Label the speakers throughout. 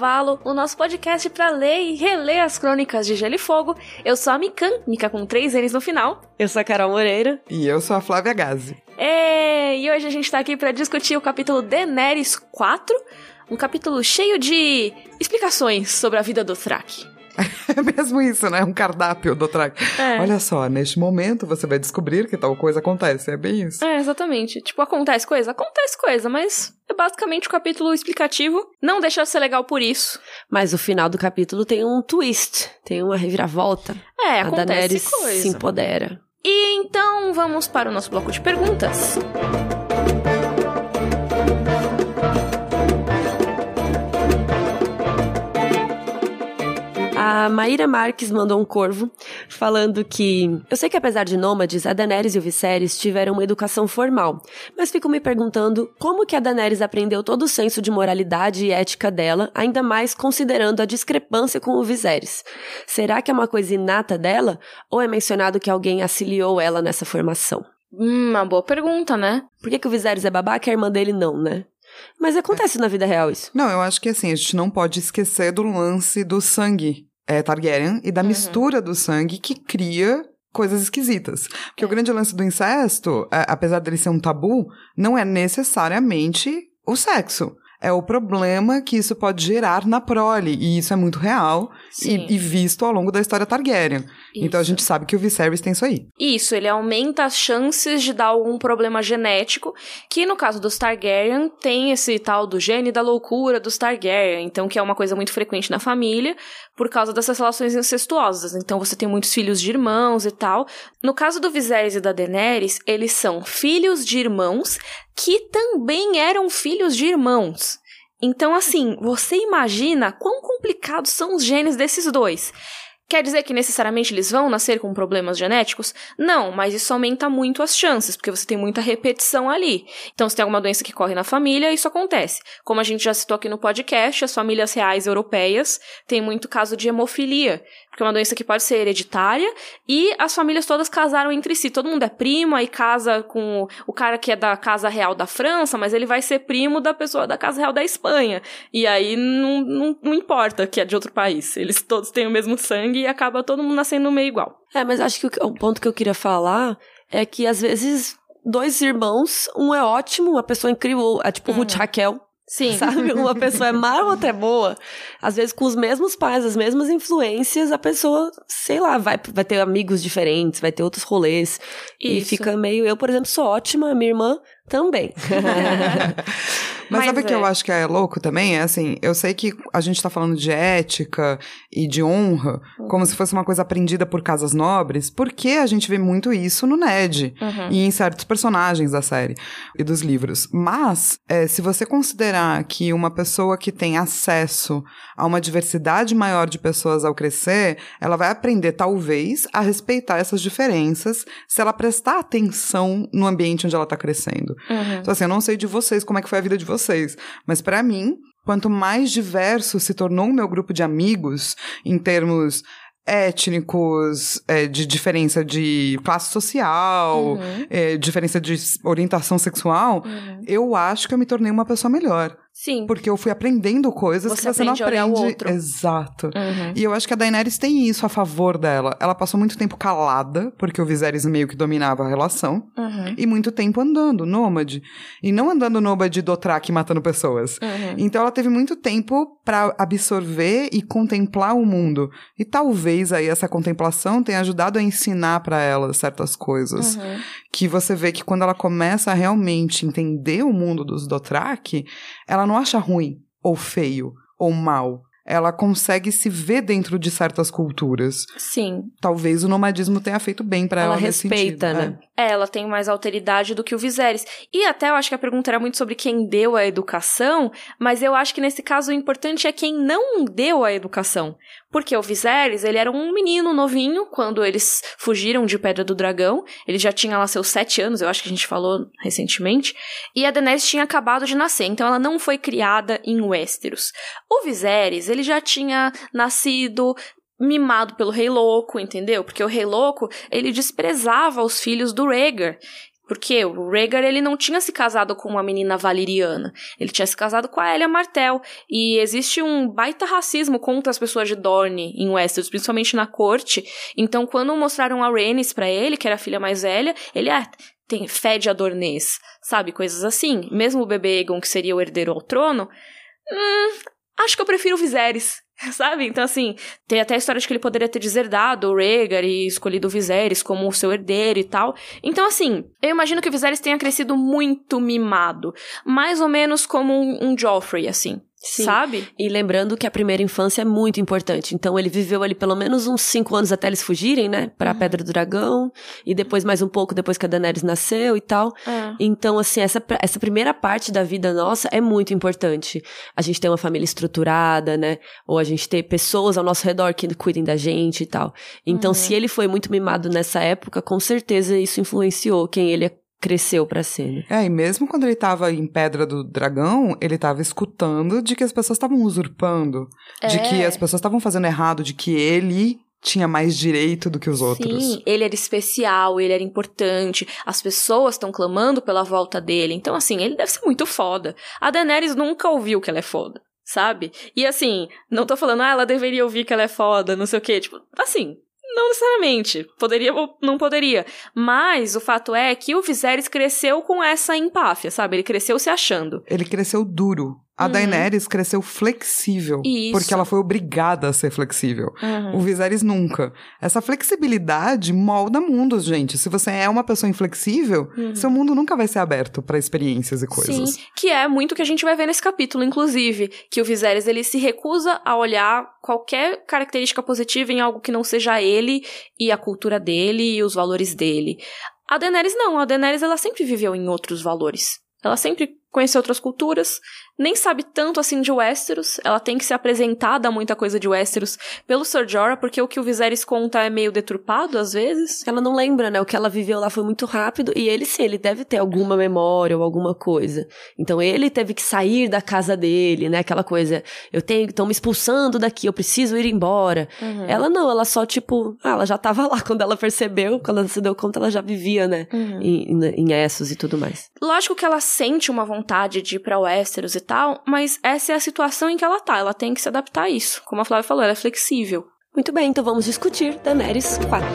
Speaker 1: Cavalo, o nosso podcast para ler e reler as crônicas de Gelo e Fogo. Eu sou a Mikan, Mika com três N's no final.
Speaker 2: Eu sou a Carol Moreira.
Speaker 3: E eu sou a Flávia Gazi.
Speaker 1: É, e hoje a gente tá aqui para discutir o capítulo Daenerys 4, um capítulo cheio de explicações sobre a vida do Thrak.
Speaker 3: É mesmo isso, né? Um cardápio do track. É. Olha só, neste momento você vai descobrir que tal coisa acontece. É bem isso.
Speaker 1: É, exatamente. Tipo, acontece coisa? Acontece coisa, mas é basicamente o um capítulo explicativo. Não deixa de ser legal por isso.
Speaker 2: Mas o final do capítulo tem um twist, tem uma reviravolta.
Speaker 1: É,
Speaker 2: a
Speaker 1: acontece
Speaker 2: Daenerys
Speaker 1: coisa.
Speaker 2: se empodera.
Speaker 1: E então vamos para o nosso bloco de perguntas.
Speaker 2: A Maíra Marques mandou um corvo falando que eu sei que apesar de nômades, a Daenerys e o Viserys tiveram uma educação formal, mas fico me perguntando como que a Daenerys aprendeu todo o senso de moralidade e ética dela, ainda mais considerando a discrepância com o Viserys. Será que é uma coisa inata dela ou é mencionado que alguém auxiliou ela nessa formação?
Speaker 1: Hum, uma boa pergunta, né?
Speaker 2: Por que, que o Viserys é babaca e a irmã dele não, né? Mas acontece é. na vida real isso.
Speaker 3: Não, eu acho que assim, a gente não pode esquecer do lance do sangue é, Targaryen e da uhum. mistura do sangue que cria coisas esquisitas. Porque é. o grande lance do incesto, é, apesar dele ser um tabu, não é necessariamente o sexo é o problema que isso pode gerar na prole. E isso é muito real e, e, visto ao longo da história Targaryen. Isso. Então a gente sabe que o Viserys tem isso aí.
Speaker 1: Isso, ele aumenta as chances de dar algum problema genético, que no caso dos Targaryen tem esse tal do gene da loucura dos Targaryen, então que é uma coisa muito frequente na família, por causa dessas relações incestuosas. Então você tem muitos filhos de irmãos e tal. No caso do Viserys e da Daenerys, eles são filhos de irmãos que também eram filhos de irmãos. Então, assim, você imagina quão complicados são os genes desses dois. Quer dizer que necessariamente eles vão nascer com problemas genéticos? Não, mas isso aumenta muito as chances, porque você tem muita repetição ali. Então, se tem alguma doença que corre na família, isso acontece. Como a gente já citou aqui no podcast, as famílias reais europeias têm muito caso de hemofilia, porque é uma doença que pode ser hereditária, e as famílias todas casaram entre si. Todo mundo é primo, aí casa com o cara que é da Casa Real da França, mas ele vai ser primo da pessoa da Casa Real da Espanha. E aí não, não, não importa que é de outro país. Eles todos têm o mesmo sangue e acaba todo mundo nascendo meio igual.
Speaker 2: É, mas acho que o, o ponto que eu queria falar é que às vezes dois irmãos, um é ótimo, uma pessoa incrível, é tipo uhum. Ruth Raquel,
Speaker 1: Sim.
Speaker 2: Sabe? Uma pessoa é má ou outra é boa. Às vezes, com os mesmos pais, as mesmas influências, a pessoa, sei lá, vai, vai ter amigos diferentes, vai ter outros rolês. Isso. E fica meio. Eu, por exemplo, sou ótima, minha irmã também.
Speaker 3: Mas, Mas sabe o é. que eu acho que é louco também? É assim, eu sei que a gente tá falando de ética e de honra uhum. como se fosse uma coisa aprendida por casas nobres, porque a gente vê muito isso no Ned uhum. e em certos personagens da série e dos livros. Mas, é, se você considerar que uma pessoa que tem acesso a uma diversidade maior de pessoas ao crescer, ela vai aprender, talvez, a respeitar essas diferenças se ela prestar atenção no ambiente onde ela tá crescendo. Uhum. Então, assim, eu não sei de vocês como é que foi a vida de vocês, mas para mim, quanto mais diverso se tornou o meu grupo de amigos, em termos étnicos, é, de diferença de classe social, uhum. é, diferença de orientação sexual, uhum. eu acho que eu me tornei uma pessoa melhor.
Speaker 1: Sim.
Speaker 3: Porque eu fui aprendendo coisas você que você não aprende.
Speaker 1: O outro.
Speaker 3: Exato. Uhum. E eu acho que a Daenerys tem isso a favor dela. Ela passou muito tempo calada, porque o Viserys meio que dominava a relação. Uhum. E muito tempo andando, nômade. E não andando nômade do Track matando pessoas. Uhum. Então ela teve muito tempo para absorver e contemplar o mundo. E talvez aí essa contemplação tenha ajudado a ensinar para ela certas coisas. Uhum. Que você vê que quando ela começa a realmente entender o mundo dos Dothraki, ela não acha ruim, ou feio, ou mal. Ela consegue se ver dentro de certas culturas.
Speaker 1: Sim.
Speaker 3: Talvez o nomadismo tenha feito bem para ela, ela
Speaker 2: respeita,
Speaker 3: sentido,
Speaker 2: né?
Speaker 1: É. é. ela tem mais alteridade do que o Viserys. E até eu acho que a pergunta era muito sobre quem deu a educação, mas eu acho que nesse caso o importante é quem não deu a educação. Porque o Viserys, ele era um menino novinho quando eles fugiram de Pedra do Dragão. Ele já tinha lá seus sete anos, eu acho que a gente falou recentemente. E a Daenerys tinha acabado de nascer, então ela não foi criada em Westeros. O Viserys, ele já tinha nascido mimado pelo Rei Louco, entendeu? Porque o Rei Louco, ele desprezava os filhos do Rhaegar Porque o Rhaegar, ele não tinha se casado com uma menina valeriana. Ele tinha se casado com a Elia Martell. E existe um baita racismo contra as pessoas de Dorne em Westeros, principalmente na corte. Então, quando mostraram a Rhaenys para ele, que era a filha mais velha, ele, ah, tem fede a dornês, sabe? Coisas assim. Mesmo o bebê Aegon, que seria o herdeiro ao trono, hum, acho que eu prefiro o Viserys. Sabe? Então, assim, tem até a história de que ele poderia ter deserdado o Rhaegar e escolhido o Viserys como seu herdeiro e tal. Então, assim, eu imagino que o Viserys tenha crescido muito mimado. Mais ou menos como um, um Joffrey, assim. Sim. Sabe?
Speaker 2: E lembrando que a primeira infância é muito importante. Então ele viveu ali pelo menos uns cinco anos até eles fugirem, né? Pra uhum. Pedra do Dragão. E depois mais um pouco depois que a Daenerys nasceu e tal. É. Então, assim, essa, essa primeira parte da vida nossa é muito importante. A gente ter uma família estruturada, né? Ou a gente ter pessoas ao nosso redor que cuidem da gente e tal. Então, uhum. se ele foi muito mimado nessa época, com certeza isso influenciou quem ele é cresceu para ser.
Speaker 3: É, e mesmo quando ele tava em Pedra do Dragão, ele tava escutando de que as pessoas estavam usurpando, é. de que é. as pessoas estavam fazendo errado, de que ele tinha mais direito do que os outros.
Speaker 1: Sim, ele era especial, ele era importante, as pessoas estão clamando pela volta dele. Então, assim, ele deve ser muito foda. A Daenerys nunca ouviu que ela é foda, sabe? E assim, não tô falando, ah, ela deveria ouvir que ela é foda, não sei o quê. Tipo, assim, não necessariamente. Poderia ou não poderia. Mas o fato é que o Viserys cresceu com essa empáfia, sabe? Ele cresceu se achando.
Speaker 3: Ele cresceu duro. A uhum. Daenerys cresceu flexível. Isso. Porque ela foi obrigada a ser flexível. Uhum. O Viserys nunca. Essa flexibilidade molda mundos, gente. Se você é uma pessoa inflexível, uhum. seu mundo nunca vai ser aberto para experiências e coisas.
Speaker 1: Sim, que é muito que a gente vai ver nesse capítulo, inclusive. Que o Viserys, ele se recusa a olhar qualquer característica positiva em algo que não seja ele e a cultura dele e os valores dele. A Daenerys não. A Daenerys, ela sempre viveu em outros valores. Ela sempre conhecer outras culturas, nem sabe tanto assim de Westeros, ela tem que ser apresentada a muita coisa de Westeros pelo Sir Jorah, porque o que o Viserys conta é meio deturpado às vezes.
Speaker 2: Ela não lembra, né? O que ela viveu lá foi muito rápido e ele sim, ele deve ter alguma memória ou alguma coisa. Então ele teve que sair da casa dele, né? Aquela coisa, eu tenho, estão me expulsando daqui, eu preciso ir embora. Uhum. Ela não, ela só tipo, ah, ela já tava lá quando ela percebeu, quando ela se deu conta, ela já vivia, né? Uhum. Em, em, em Essos e tudo mais.
Speaker 1: Lógico que ela sente uma vontade de ir pra Westeros e tal, mas essa é a situação em que ela tá. Ela tem que se adaptar a isso. Como a Flávia falou, ela é flexível.
Speaker 2: Muito bem, então vamos discutir Daenerys 4.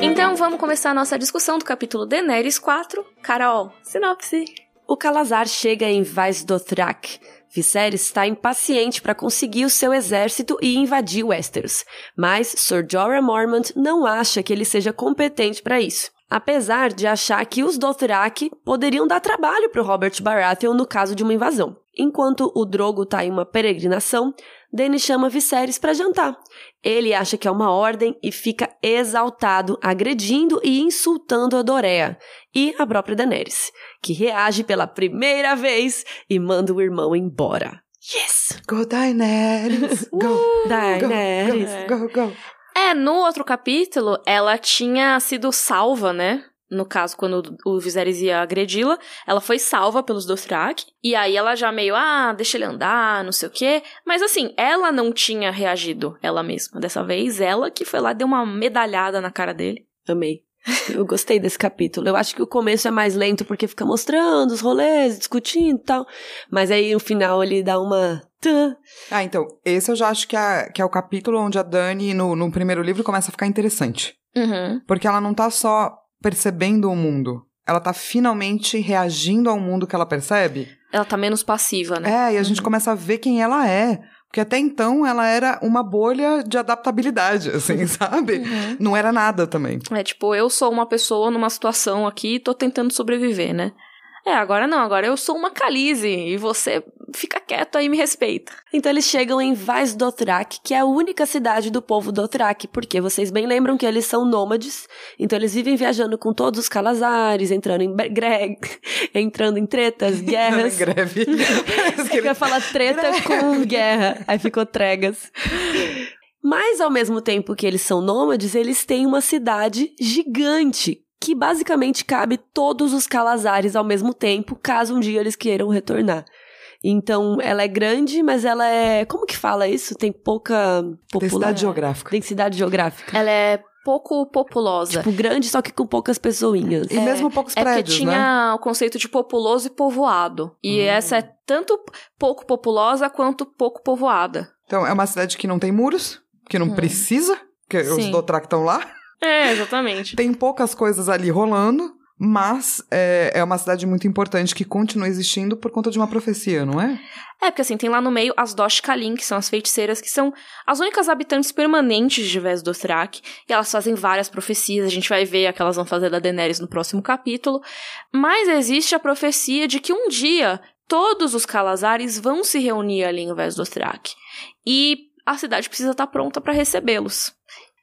Speaker 1: Então vamos começar a nossa discussão do capítulo Daenerys 4. Carol, sinopse.
Speaker 2: O Calazar chega em Vaz Dothrak, Viserys está impaciente para conseguir o seu exército e invadir Westeros, mas Sir Jorah Mormont não acha que ele seja competente para isso. Apesar de achar que os Dothraki poderiam dar trabalho para Robert Baratheon no caso de uma invasão. Enquanto o Drogo está em uma peregrinação, Dany chama Viserys para jantar. Ele acha que é uma ordem e fica exaltado, agredindo e insultando a Dorea e a própria Daenerys, que reage pela primeira vez e manda o irmão embora. Yes!
Speaker 3: Go Daenerys! Go! Uh,
Speaker 1: Daenerys! Go, go, go, go! É, no outro capítulo, ela tinha sido salva, né? no caso, quando o Viserys ia agredi-la, ela foi salva pelos Dothraki, e aí ela já meio, ah, deixa ele andar, não sei o quê, mas assim, ela não tinha reagido, ela mesma. Dessa vez, ela que foi lá deu uma medalhada na cara dele.
Speaker 2: Amei. Eu gostei desse capítulo. Eu acho que o começo é mais lento porque fica mostrando os rolês, discutindo e tal. Mas aí no final ele dá uma.
Speaker 3: Ah, então, esse eu já acho que é, que é o capítulo onde a Dani, no, no primeiro livro, começa a ficar interessante. Uhum. Porque ela não tá só percebendo o mundo. Ela tá finalmente reagindo ao mundo que ela percebe.
Speaker 1: Ela tá menos passiva, né?
Speaker 3: É, e a uhum. gente começa a ver quem ela é. Porque até então ela era uma bolha de adaptabilidade, assim, sabe? Uhum. Não era nada também.
Speaker 1: É tipo, eu sou uma pessoa numa situação aqui e tô tentando sobreviver, né? É, agora não, agora eu sou uma Calize e você fica quieto aí e me respeita.
Speaker 2: Então eles chegam em Vaz Dothrak, que é a única cidade do povo Dothrak, porque vocês bem lembram que eles são nômades, então eles vivem viajando com todos os calazares, entrando em greve, entrando em tretas, guerras.
Speaker 3: Não, greve.
Speaker 2: Eu ia falar treta com guerra, aí ficou tregas. Mas ao mesmo tempo que eles são nômades, eles têm uma cidade gigante, que basicamente cabe todos os Calazares ao mesmo tempo, caso um dia eles queiram retornar. Então, ela é grande, mas ela é. Como que fala isso? Tem pouca.
Speaker 3: Popular... Densidade geográfica.
Speaker 2: Densidade geográfica.
Speaker 1: Ela é pouco populosa.
Speaker 2: Tipo, grande, só que com poucas pessoinhas.
Speaker 3: E é, mesmo poucos é prédios,
Speaker 1: É porque tinha né? o conceito de populoso e povoado. E hum. essa é tanto pouco populosa quanto pouco povoada.
Speaker 3: Então, é uma cidade que não tem muros, que não hum. precisa, porque Sim. os Dothraki estão lá.
Speaker 1: É, exatamente.
Speaker 3: tem poucas coisas ali rolando. Mas é, é uma cidade muito importante que continua existindo por conta de uma profecia, não é?
Speaker 1: É, porque assim, tem lá no meio as Dosh Kalin, que são as feiticeiras, que são as únicas habitantes permanentes de Vez Dothrak, e elas fazem várias profecias, a gente vai ver a que elas vão fazer da Daenerys no próximo capítulo. Mas existe a profecia de que um dia todos os Calazares vão se reunir ali em Vez Dothrak. E a cidade precisa estar pronta para recebê-los.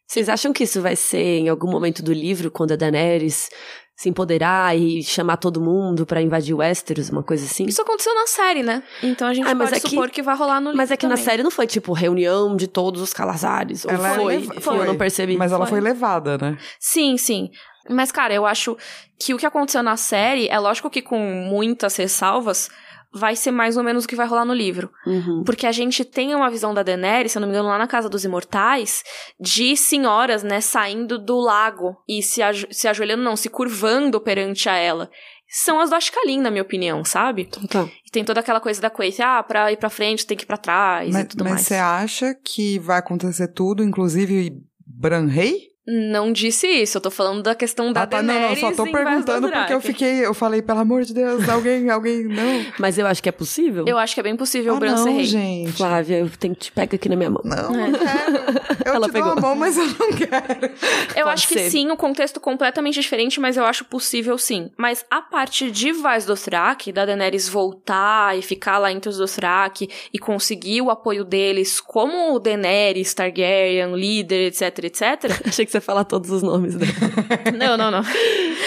Speaker 2: Vocês acham que isso vai ser em algum momento do livro, quando a Daenerys se empoderar e chamar todo mundo para invadir Westeros, uma coisa assim?
Speaker 1: Isso aconteceu na série, né? Então a gente ah, pode é supor que, que vai rolar no livro
Speaker 2: Mas é que
Speaker 1: também.
Speaker 2: na série não foi, tipo, reunião de todos os Calazares.
Speaker 3: Ela
Speaker 2: foi,
Speaker 3: foi, foi, eu
Speaker 2: não percebi.
Speaker 3: Mas ela
Speaker 2: foi.
Speaker 3: foi levada, né?
Speaker 1: Sim, sim. Mas, cara, eu acho que o que aconteceu na série, é lógico que com muitas ressalvas, vai ser mais ou menos o que vai rolar no livro.
Speaker 2: Uhum.
Speaker 1: Porque a gente tem uma visão da Daenerys, se eu não me engano, lá na Casa dos Imortais, de senhoras, né, saindo do lago e se, ajo se ajoelhando, não, se curvando perante a ela. São as do Ashkalin, na minha opinião, sabe?
Speaker 2: Tá.
Speaker 1: E tem toda aquela coisa da coisa, ah, pra ir pra frente tem que ir pra trás
Speaker 3: mas,
Speaker 1: e tudo
Speaker 3: mas
Speaker 1: mais.
Speaker 3: Mas você acha que vai acontecer tudo, inclusive Bran Rei?
Speaker 1: Não disse isso, eu tô falando da questão da ah, tá,
Speaker 3: Daenerys Não, não, só tô perguntando porque eu fiquei, eu falei, pelo amor de Deus, alguém, alguém, não.
Speaker 2: Mas eu acho que é possível.
Speaker 1: Eu acho que é bem possível
Speaker 3: ah,
Speaker 1: o Bran
Speaker 3: não,
Speaker 1: rei.
Speaker 3: gente.
Speaker 2: Flávia, eu tenho que te pegar aqui na minha mão.
Speaker 3: Não, é. não quero. Eu Ela te pegou. dou a mão, mas eu não quero.
Speaker 1: Eu Pode acho ser. que sim, o contexto completamente diferente, mas eu acho possível sim. Mas a parte de Vaz Dothrak, da Daenerys voltar e ficar lá entre os Dothrak e conseguir o apoio deles como Daenerys, Targaryen, líder, etc, etc.
Speaker 2: Achei que você falar todos os nomes dela.
Speaker 1: não, não, não.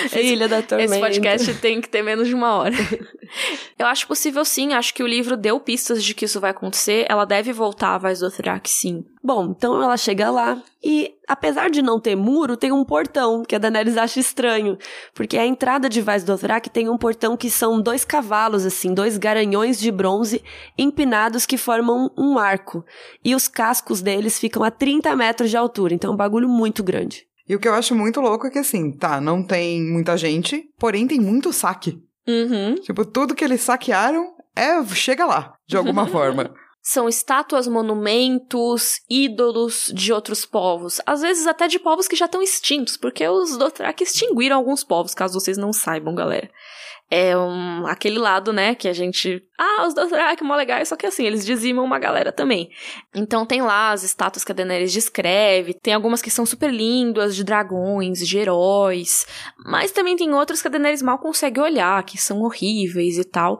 Speaker 2: Esse, Ilha da Tormenta.
Speaker 1: Esse podcast tem que ter menos de uma hora. Eu acho possível sim, acho que o livro deu pistas de que isso vai acontecer. Ela deve voltar a Vaz Dothrak, sim.
Speaker 2: Bom, então ela chega lá e, apesar de não ter muro, tem um portão que a Daenerys acha estranho. Porque a entrada de Vaz Dothrak tem um portão que são dois cavalos, assim, dois garanhões de bronze empinados que formam um arco. E os cascos deles ficam a 30 metros de altura, então é um bagulho muito grande.
Speaker 3: E o que eu acho muito louco é que, assim, tá, não tem muita gente, porém tem muito saque.
Speaker 1: Uhum.
Speaker 3: Tipo, tudo que eles saquearam é chega lá, de alguma forma.
Speaker 1: São estátuas, monumentos, ídolos de outros povos. Às vezes até de povos que já estão extintos, porque os Dothraki extinguiram alguns povos, caso vocês não saibam, galera é um, aquele lado, né, que a gente. Ah, os Dothraki, mó legais, só que assim, eles dizimam uma galera também. Então tem lá as estátuas que a Daenerys descreve, tem algumas que são super lindas, de dragões, de heróis, mas também tem outras que a Daenerys mal consegue olhar, que são horríveis e tal.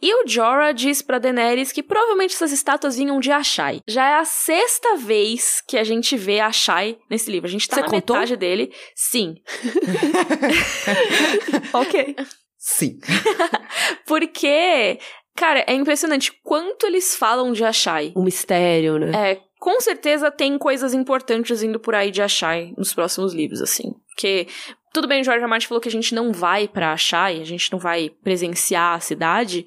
Speaker 1: E o Jorah diz pra Daenerys que provavelmente essas estátuas vinham de Ashai. Já é a sexta vez que a gente vê Ashai nesse livro. A gente tá Você na contou? metade dele. Sim.
Speaker 2: ok.
Speaker 3: Sim.
Speaker 1: Porque, cara, é impressionante quanto eles falam de Ashai.
Speaker 2: Um mistério, né?
Speaker 1: É, com certeza tem coisas importantes indo por aí de Ashai nos próximos livros, assim. Porque, tudo bem, o George Martin falou que a gente não vai pra Ashai, a gente não vai presenciar a cidade.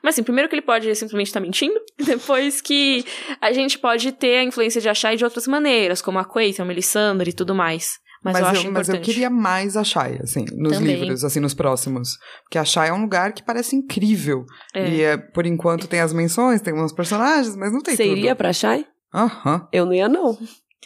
Speaker 1: Mas assim, primeiro que ele pode simplesmente estar tá mentindo, depois que a gente pode ter a influência de Ashai de outras maneiras, como a Quaitha, a Melisandre e tudo mais. Mas, mas eu, acho
Speaker 3: eu,
Speaker 1: Mas
Speaker 3: eu queria mais a Shai, assim, nos Também. livros, assim, nos próximos. Porque a Shai é um lugar que parece incrível. É. E, é, por enquanto, tem as menções, tem uns personagens, mas não tem
Speaker 2: Você
Speaker 3: tudo.
Speaker 2: Você iria pra Shai?
Speaker 3: Aham.
Speaker 2: Eu não ia, não.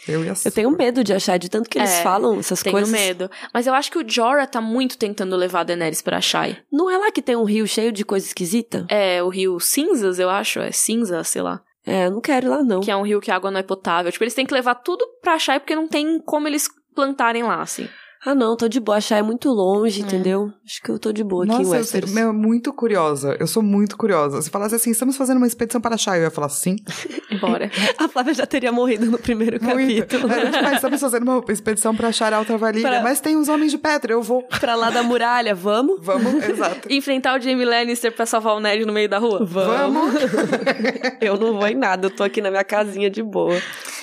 Speaker 3: Eu, ia
Speaker 2: eu tenho medo de achar, de tanto que eles é, falam essas
Speaker 1: tenho
Speaker 2: coisas.
Speaker 1: Tenho medo. Mas eu acho que o Jorah tá muito tentando levar a Daenerys pra Shai.
Speaker 2: Não é lá que tem um rio cheio de coisa esquisita?
Speaker 1: É, o rio Cinzas, eu acho. É cinza, sei lá.
Speaker 2: É, eu não quero ir lá, não.
Speaker 1: Que é um rio que a água não é potável. Tipo, eles têm que levar tudo pra Shai porque não tem como eles plantarem lá, assim.
Speaker 2: Ah, não, tô de boa. Achar é muito longe, é. entendeu? Acho que eu tô de boa
Speaker 3: Nossa,
Speaker 2: aqui em Westeros.
Speaker 3: Nossa, eu sou muito curiosa. Eu sou muito curiosa. Se falasse assim, estamos fazendo uma expedição para Chá, eu ia falar sim.
Speaker 1: Bora.
Speaker 2: a Flávia já teria morrido no primeiro muito. capítulo.
Speaker 3: É, tipo, ah, estamos fazendo uma expedição para achar a Alta Valíria, pra... mas tem uns homens de pedra, eu vou.
Speaker 2: Pra lá da muralha, vamos?
Speaker 3: Vamos, exato.
Speaker 1: Enfrentar o Jamie Lannister pra salvar o Ned no meio da rua?
Speaker 3: Vamos.
Speaker 2: eu não vou em nada, eu tô aqui na minha casinha de boa.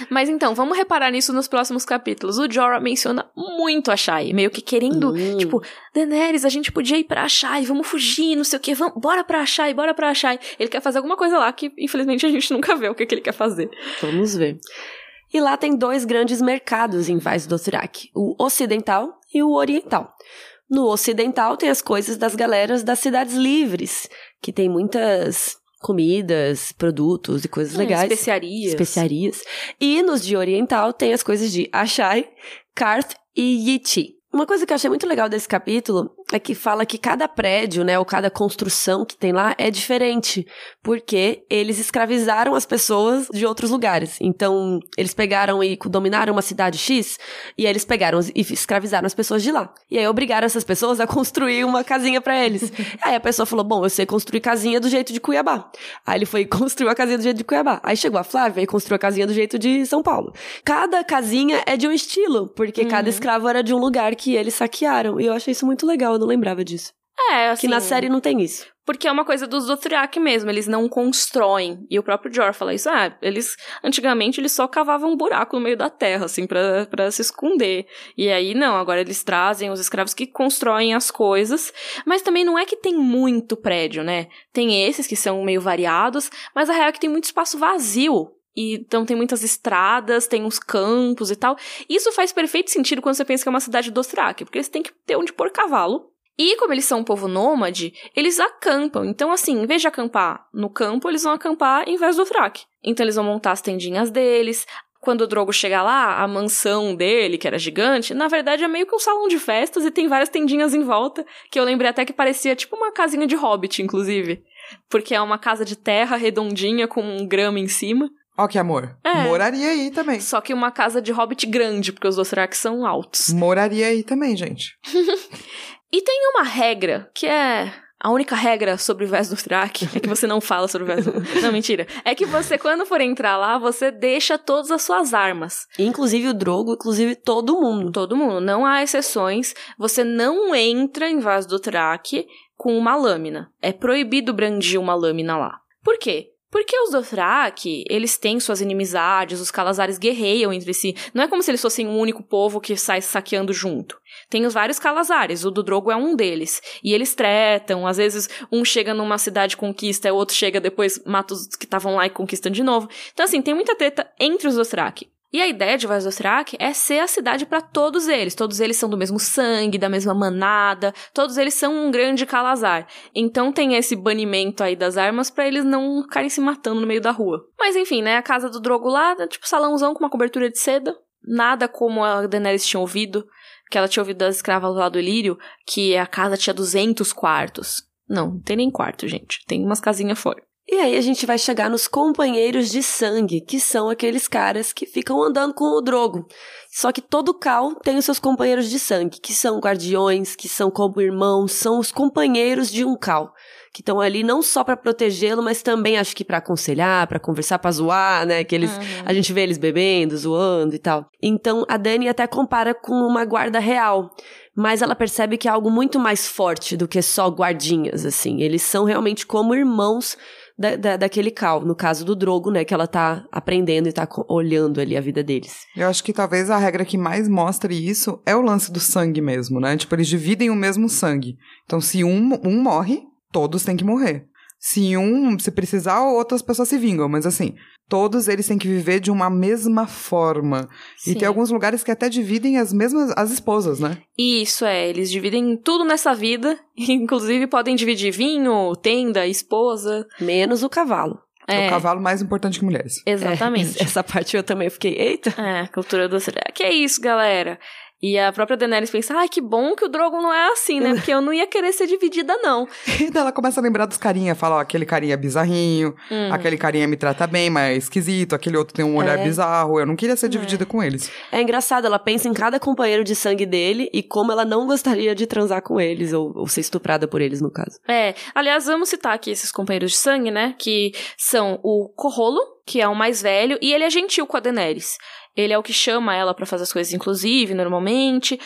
Speaker 1: Mas então, vamos reparar nisso nos próximos capítulos. O Jorah menciona muito a Shai, meio que querendo, hum. tipo, Daenerys, a gente podia ir pra Shai, vamos fugir, não sei o que, vamos, bora pra Shai, bora pra Shai. Ele quer fazer alguma coisa lá que, infelizmente, a gente nunca vê o que, que ele quer fazer.
Speaker 2: Vamos ver. E lá tem dois grandes mercados em Vaz do Turak, o ocidental e o oriental. No ocidental tem as coisas das galeras das cidades livres, que tem muitas comidas, produtos e coisas é, legais.
Speaker 1: Especiarias.
Speaker 2: Especiarias. E nos de oriental tem as coisas de Achai, Karth e Yiti. Uma coisa que eu achei muito legal desse capítulo é que fala que cada prédio, né, ou cada construção que tem lá é diferente, porque eles escravizaram as pessoas de outros lugares. Então, eles pegaram e dominaram uma cidade X, e aí eles pegaram e escravizaram as pessoas de lá. E aí obrigaram essas pessoas a construir uma casinha para eles. aí a pessoa falou: "Bom, eu sei construir casinha do jeito de Cuiabá". Aí ele foi construir a casinha do jeito de Cuiabá. Aí chegou a Flávia e construiu a casinha do jeito de São Paulo. Cada casinha é de um estilo, porque uhum. cada escravo era de um lugar que eles saquearam. E eu achei isso muito legal, não lembrava disso.
Speaker 1: É, assim.
Speaker 2: Que na série não tem isso.
Speaker 1: Porque é uma coisa dos Dothraki mesmo, eles não constroem. E o próprio Jor fala isso. Ah, eles, antigamente, eles só cavavam um buraco no meio da terra, assim, para se esconder. E aí, não, agora eles trazem os escravos que constroem as coisas. Mas também não é que tem muito prédio, né? Tem esses que são meio variados, mas a real é que tem muito espaço vazio e, então tem muitas estradas, tem uns campos e tal. Isso faz perfeito sentido quando você pensa que é uma cidade do Ostrak, porque eles têm que ter onde pôr cavalo. E como eles são um povo nômade, eles acampam. Então, assim, em vez de acampar no campo, eles vão acampar em vez do Thrak. Então, eles vão montar as tendinhas deles. Quando o Drogo chega lá, a mansão dele, que era gigante, na verdade é meio que um salão de festas e tem várias tendinhas em volta, que eu lembrei até que parecia tipo uma casinha de hobbit, inclusive. Porque é uma casa de terra redondinha com um grama em cima.
Speaker 3: Ó que amor. É. Moraria aí também.
Speaker 1: Só que uma casa de hobbit grande, porque os Dothraki são altos.
Speaker 3: Moraria aí também, gente.
Speaker 1: e tem uma regra, que é... A única regra sobre o Vés do Thrak é que você não fala sobre o Vés do... Não, mentira. É que você, quando for entrar lá, você deixa todas as suas armas.
Speaker 2: Inclusive o Drogo, inclusive todo mundo.
Speaker 1: Todo mundo. Não há exceções. Você não entra em Vaz do Thrak com uma lâmina. É proibido brandir uma lâmina lá. Por quê? Porque os Dothraki, eles têm suas inimizades, os Calazares guerreiam entre si. Não é como se eles fossem um único povo que sai saqueando junto. Tem os vários Calazares, o do Drogo é um deles. E eles tretam, às vezes um chega numa cidade conquista, o outro chega depois mata os que estavam lá e conquistam de novo. Então assim, tem muita treta entre os Dothraki. E a ideia de Vazosrak é ser a cidade para todos eles. Todos eles são do mesmo sangue, da mesma manada, todos eles são um grande calazar. Então tem esse banimento aí das armas para eles não ficarem se matando no meio da rua. Mas enfim, né, a casa do Drogo lá, tipo salãozão com uma cobertura de seda, nada como a Daenerys tinha ouvido, que ela tinha ouvido das escravas lá do Ilírio, que a casa tinha 200 quartos. Não, não tem nem quarto, gente. Tem umas casinhas fora.
Speaker 2: E aí a gente vai chegar nos companheiros de sangue, que são aqueles caras que ficam andando com o Drogo. Só que todo Cal tem os seus companheiros de sangue, que são guardiões, que são como irmãos, são os companheiros de um Cal, que estão ali não só para protegê-lo, mas também acho que para aconselhar, para conversar, para zoar, né? Que eles, uhum. a gente vê eles bebendo, zoando e tal. Então a Dani até compara com uma guarda real, mas ela percebe que é algo muito mais forte do que só guardinhas, assim. Eles são realmente como irmãos da, da, daquele cal, no caso do Drogo, né, que ela tá aprendendo e tá olhando ali a vida deles.
Speaker 3: Eu acho que talvez a regra que mais mostre isso é o lance do sangue mesmo, né? Tipo, eles dividem o mesmo sangue. Então, se um, um morre, todos têm que morrer. Se um, se precisar, outras pessoas se vingam, mas assim, todos eles têm que viver de uma mesma forma. Sim. E tem alguns lugares que até dividem as mesmas as esposas, né?
Speaker 1: Isso é, eles dividem tudo nessa vida, inclusive podem dividir vinho, tenda, esposa,
Speaker 2: menos o cavalo.
Speaker 3: É. O cavalo mais importante que mulheres.
Speaker 1: Exatamente.
Speaker 2: É, essa parte eu também fiquei, eita.
Speaker 1: É, cultura do... Que é isso, galera? E a própria Daenerys pensa, ai, que bom que o Drogon não é assim, né? Porque eu não ia querer ser dividida, não.
Speaker 3: e daí ela começa a lembrar dos carinha, fala, ó, aquele carinha é bizarrinho, hum. aquele carinha me trata bem, mas é esquisito, aquele outro tem um olhar é. bizarro, eu não queria ser dividida é. com eles.
Speaker 2: É engraçado, ela pensa em cada companheiro de sangue dele e como ela não gostaria de transar com eles, ou, ou ser estuprada por eles, no caso.
Speaker 1: É, aliás, vamos citar aqui esses companheiros de sangue, né? Que são o Corrolo, que é o mais velho, e ele é gentil com a Daenerys. Ele é o que chama ela para fazer as coisas, inclusive, normalmente.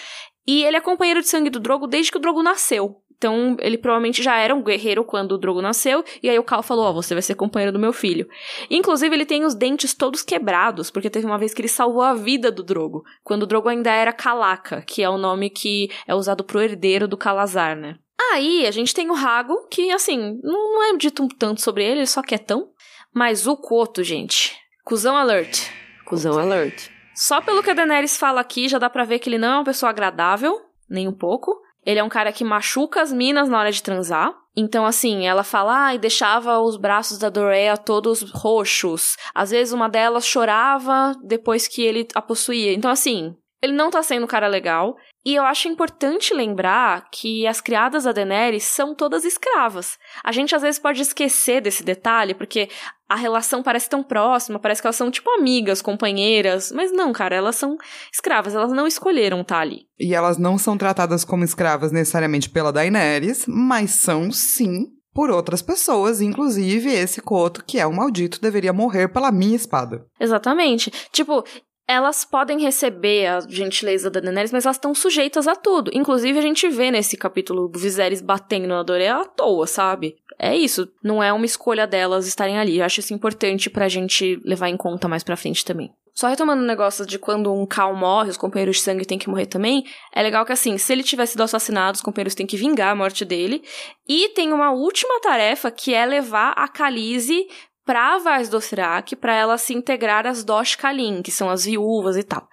Speaker 1: E ele é companheiro de sangue do Drogo desde que o Drogo nasceu. Então, ele provavelmente já era um guerreiro quando o Drogo nasceu, e aí o Cal falou: Ó, oh, você vai ser companheiro do meu filho. Inclusive, ele tem os dentes todos quebrados, porque teve uma vez que ele salvou a vida do Drogo, quando o Drogo ainda era Calaca, que é o nome que é usado pro herdeiro do Calazar, né? Aí, a gente tem o Rago, que, assim, não é dito tanto sobre ele, ele só quietão. Mas o Coto, gente. Cusão alert.
Speaker 2: Cusão alert.
Speaker 1: Só pelo que a Daenerys fala aqui, já dá pra ver que ele não é uma pessoa agradável, nem um pouco. Ele é um cara que machuca as minas na hora de transar. Então, assim, ela fala, ah, e deixava os braços da Dorea todos roxos. Às vezes uma delas chorava depois que ele a possuía. Então, assim, ele não tá sendo um cara legal. E eu acho importante lembrar que as criadas da Daenerys são todas escravas. A gente às vezes pode esquecer desse detalhe, porque a relação parece tão próxima, parece que elas são tipo amigas, companheiras, mas não, cara, elas são escravas, elas não escolheram estar ali.
Speaker 3: E elas não são tratadas como escravas necessariamente pela Daenerys, mas são sim por outras pessoas, inclusive esse Coto, que é um maldito, deveria morrer pela minha espada.
Speaker 1: Exatamente. Tipo, elas podem receber a gentileza da Daenerys, mas elas estão sujeitas a tudo. Inclusive, a gente vê nesse capítulo o Viserys batendo na Dorea à toa, sabe? É isso. Não é uma escolha delas estarem ali. Eu acho isso importante pra gente levar em conta mais pra frente também. Só retomando o negócio de quando um Cal morre, os companheiros de sangue têm que morrer também, é legal que assim, se ele tivesse sido assassinado, os companheiros têm que vingar a morte dele. E tem uma última tarefa que é levar a Khaleesi pra Vaz Dothraki para ela se integrar às Dosh Kalin, que são as viúvas e tal.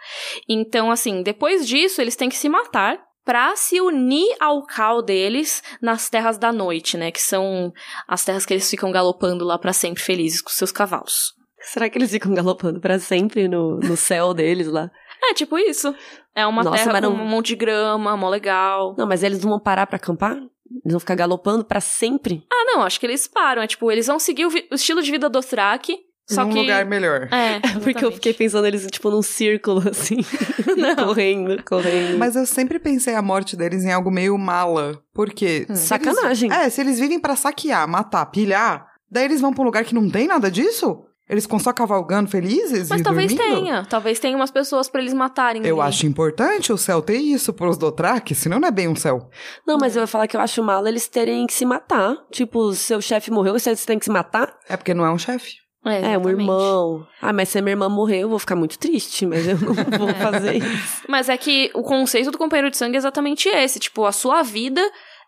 Speaker 1: Então, assim, depois disso, eles têm que se matar para se unir ao cal deles nas terras da noite, né, que são as terras que eles ficam galopando lá para sempre felizes com seus cavalos.
Speaker 2: Será que eles ficam galopando para sempre no, no céu deles lá?
Speaker 1: É, tipo isso. É uma Nossa, terra com não... um monte de grama, mó legal.
Speaker 2: Não, mas eles não vão parar para acampar? Eles vão ficar galopando para sempre?
Speaker 1: Ah, não, acho que eles param. É tipo, eles vão seguir o, o estilo de vida do Thrak. Só
Speaker 3: num
Speaker 1: que...
Speaker 3: lugar melhor.
Speaker 1: É,
Speaker 2: é porque eu fiquei pensando eles, tipo, num círculo, assim. correndo, correndo.
Speaker 3: Mas eu sempre pensei a morte deles em algo meio mala. Porque.
Speaker 2: Hum. Sacanagem.
Speaker 3: Eles... É, se eles vivem para saquear, matar, pilhar, daí eles vão pra um lugar que não tem nada disso? Eles ficam só cavalgando felizes
Speaker 1: Mas talvez
Speaker 3: dormindo?
Speaker 1: tenha. Talvez tenha umas pessoas para eles matarem.
Speaker 3: Eu
Speaker 1: ali.
Speaker 3: acho importante o céu ter isso pros Dothraki, senão não é bem um céu.
Speaker 2: Não, mas eu ia falar que eu acho mal eles terem que se matar. Tipo, seu chefe morreu, vocês têm que se matar?
Speaker 3: É porque não é um chefe.
Speaker 1: É,
Speaker 2: é, um irmão. Ah, mas se a minha irmã morrer, eu vou ficar muito triste, mas eu não vou fazer isso.
Speaker 1: Mas é que o conceito do companheiro de sangue é exatamente esse. Tipo, a sua vida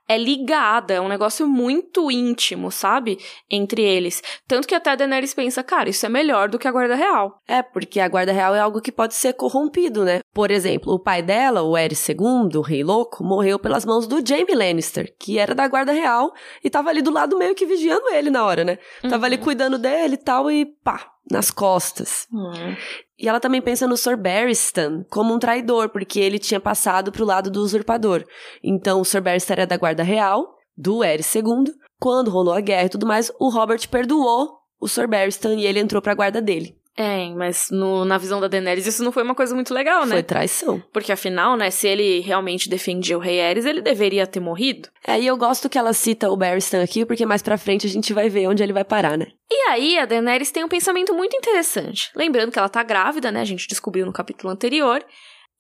Speaker 1: é ligada, é um negócio muito íntimo, sabe? Entre eles. Tanto que até a Daenerys pensa, cara, isso é melhor do que a guarda real.
Speaker 2: É, porque a guarda real é algo que pode ser corrompido, né? Por exemplo, o pai dela, o Aerys II, o rei louco, morreu pelas mãos do Jaime Lannister, que era da guarda real e tava ali do lado meio que vigiando ele na hora, né? Uhum. Tava ali uhum. cuidando dele e tal e pá, nas costas.
Speaker 1: Uhum.
Speaker 2: E ela também pensa no Sir Barristan como um traidor, porque ele tinha passado pro lado do usurpador. Então, o Sir Barristan era da guarda real, do Eris II. Quando rolou a guerra e tudo mais, o Robert perdoou o Sir Barristan e ele entrou pra guarda dele.
Speaker 1: É, mas no, na visão da Daenerys isso não foi uma coisa muito legal, né?
Speaker 2: Foi traição.
Speaker 1: Porque afinal, né, se ele realmente defendia o rei Aerys, ele deveria ter morrido.
Speaker 2: É, e eu gosto que ela cita o Barristan aqui, porque mais pra frente a gente vai ver onde ele vai parar, né?
Speaker 1: E aí a Daenerys tem um pensamento muito interessante. Lembrando que ela tá grávida, né, a gente descobriu no capítulo anterior.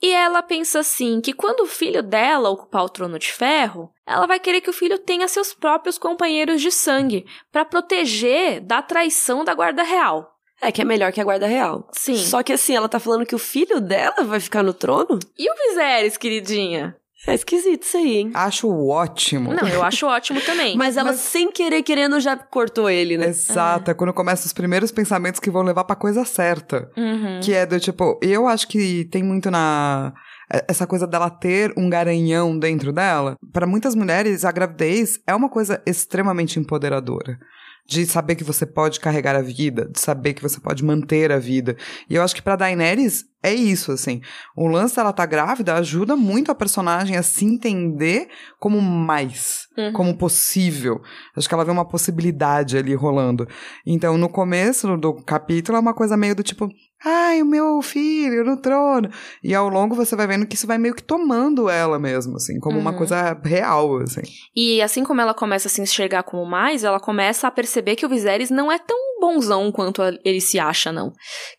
Speaker 1: E ela pensa assim, que quando o filho dela ocupar o trono de ferro, ela vai querer que o filho tenha seus próprios companheiros de sangue, para proteger da traição da guarda real.
Speaker 2: É, que é melhor que a guarda real.
Speaker 1: Sim.
Speaker 2: Só que assim, ela tá falando que o filho dela vai ficar no trono?
Speaker 1: E o Viserys, queridinha?
Speaker 2: É esquisito isso aí, hein?
Speaker 3: Acho ótimo.
Speaker 1: Não, eu acho ótimo também.
Speaker 2: Mas ela, Mas... sem querer, querendo, já cortou ele, né?
Speaker 3: Exato, é, quando começam os primeiros pensamentos que vão levar pra coisa certa.
Speaker 1: Uhum.
Speaker 3: Que é do tipo, eu acho que tem muito na é, essa coisa dela ter um garanhão dentro dela, para muitas mulheres a gravidez é uma coisa extremamente empoderadora de saber que você pode carregar a vida, de saber que você pode manter a vida. E eu acho que para Daenerys é isso, assim. O lance dela tá grávida ajuda muito a personagem a se entender como mais, uhum. como possível. Acho que ela vê uma possibilidade ali rolando. Então, no começo do capítulo é uma coisa meio do tipo, ai, o meu filho no trono. E ao longo você vai vendo que isso vai meio que tomando ela mesmo, assim, como uhum. uma coisa real, assim.
Speaker 1: E assim como ela começa a se enxergar como mais, ela começa a perceber que o Viserys não é tão bonzão quanto ele se acha, não.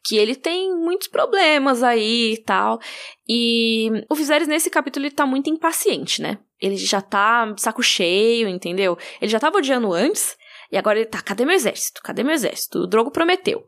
Speaker 1: Que ele tem muitos problemas aí e tal. E o Viserys, nesse capítulo, ele tá muito impaciente, né? ele já tá saco cheio, entendeu? Ele já tava odiando antes, e agora ele tá, cadê meu exército? Cadê meu exército? O Drogo prometeu.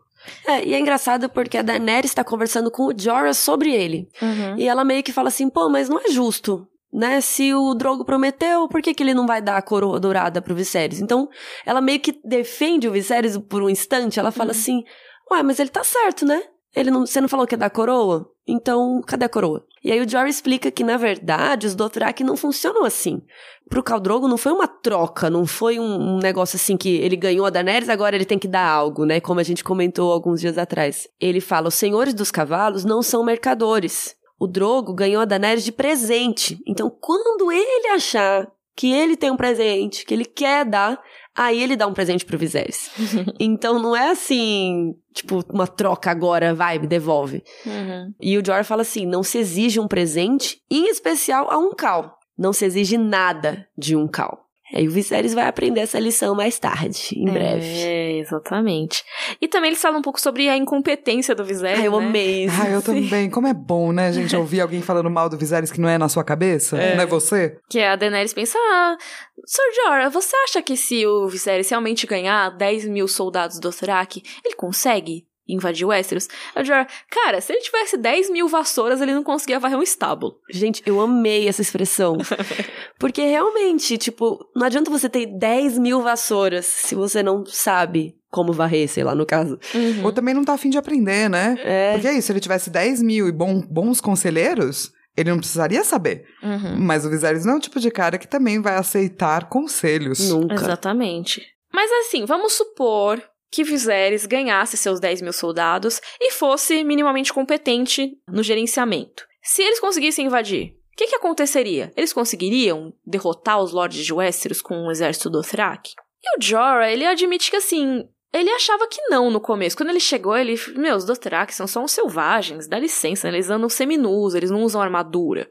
Speaker 2: É, e é engraçado porque a Daenerys está conversando com o Jorah sobre ele. Uhum. E ela meio que fala assim, pô, mas não é justo né? Se o Drogo prometeu, por que, que ele não vai dar a coroa dourada pro Viserys? Então, ela meio que defende o Viserys por um instante, ela fala uhum. assim: "Ué, mas ele tá certo, né? Ele não, você não falou que é da coroa? Então, cadê a coroa? E aí o Jory explica que, na verdade, os Dothraki não funcionam assim. Pro Khal Drogo não foi uma troca, não foi um, um, negócio assim que ele ganhou a Daenerys, agora ele tem que dar algo, né? Como a gente comentou alguns dias atrás. Ele fala, os senhores dos cavalos não são mercadores. O Drogo ganhou a Daenerys de presente. Então, quando ele achar que ele tem um presente, que ele quer dar, aí ele dá um presente pro Viserys. então não é assim, tipo, uma troca agora, vai, me devolve. Uhum. E o Jorah fala assim: não se exige um presente, em especial a um Cal. Não se exige nada de um Cal. É, e o Viserys vai aprender essa lição mais tarde, em breve.
Speaker 1: É, exatamente. E também eles falam um pouco sobre a incompetência do Viserys.
Speaker 2: Ai, eu
Speaker 1: né?
Speaker 2: amei isso.
Speaker 3: Ai, eu também. Como é bom, né, gente, ouvir alguém falando mal do Viserys que não é na sua cabeça, é. não é você?
Speaker 1: Que a Daenerys pensa, ah, Sir Jorah, você acha que se o Viserys realmente ganhar 10 mil soldados do Dothraki, ele consegue? Invadir Westeros. A Jorah, cara, se ele tivesse 10 mil vassouras, ele não conseguia varrer um estábulo.
Speaker 2: Gente, eu amei essa expressão. Porque realmente, tipo, não adianta você ter 10 mil vassouras se você não sabe como varrer, sei lá, no caso.
Speaker 3: Uhum. Ou também não tá afim de aprender, né?
Speaker 2: É.
Speaker 3: Porque é isso, se ele tivesse 10 mil e bom, bons conselheiros, ele não precisaria saber. Uhum. Mas o Viserys não é o tipo de cara que também vai aceitar conselhos.
Speaker 2: Nunca.
Speaker 1: Exatamente. Mas assim, vamos supor que Viserys ganhasse seus 10 mil soldados e fosse minimamente competente no gerenciamento. Se eles conseguissem invadir, o que, que, aconteceria? Eles conseguiriam derrotar os lords de Westeros com um exército do Thrak? E o Jorah, ele admite que assim, ele achava que não no começo. Quando ele chegou, ele, meus, os Dothraki são só uns selvagens, dá licença, eles andam seminus, eles não usam armadura.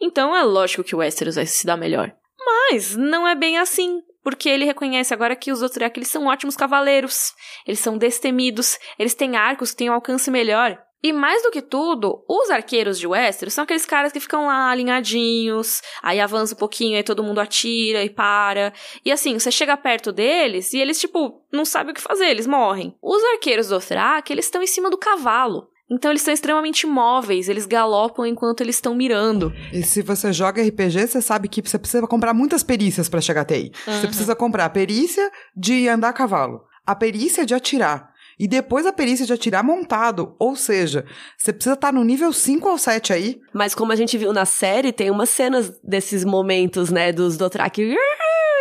Speaker 1: Então é lógico que o Westeros vai se dar melhor. Mas não é bem assim porque ele reconhece agora que os Dothraki eles são ótimos cavaleiros, eles são destemidos, eles têm arcos que têm um alcance melhor. E mais do que tudo, os arqueiros de Westeros são aqueles caras que ficam lá alinhadinhos, aí avança um pouquinho, aí todo mundo atira e para. E assim, você chega perto deles e eles, tipo, não sabem o que fazer, eles morrem. Os arqueiros do Dothraki, eles estão em cima do cavalo. Então eles são extremamente móveis, eles galopam enquanto eles estão mirando.
Speaker 3: E se você joga RPG, você sabe que você precisa comprar muitas perícias para chegar até aí. Uhum. Você precisa comprar a perícia de andar a cavalo, a perícia de atirar, e depois a perícia de atirar montado. Ou seja, você precisa estar tá no nível 5 ou 7 aí.
Speaker 2: Mas como a gente viu na série, tem umas cenas desses momentos, né, dos Dothraki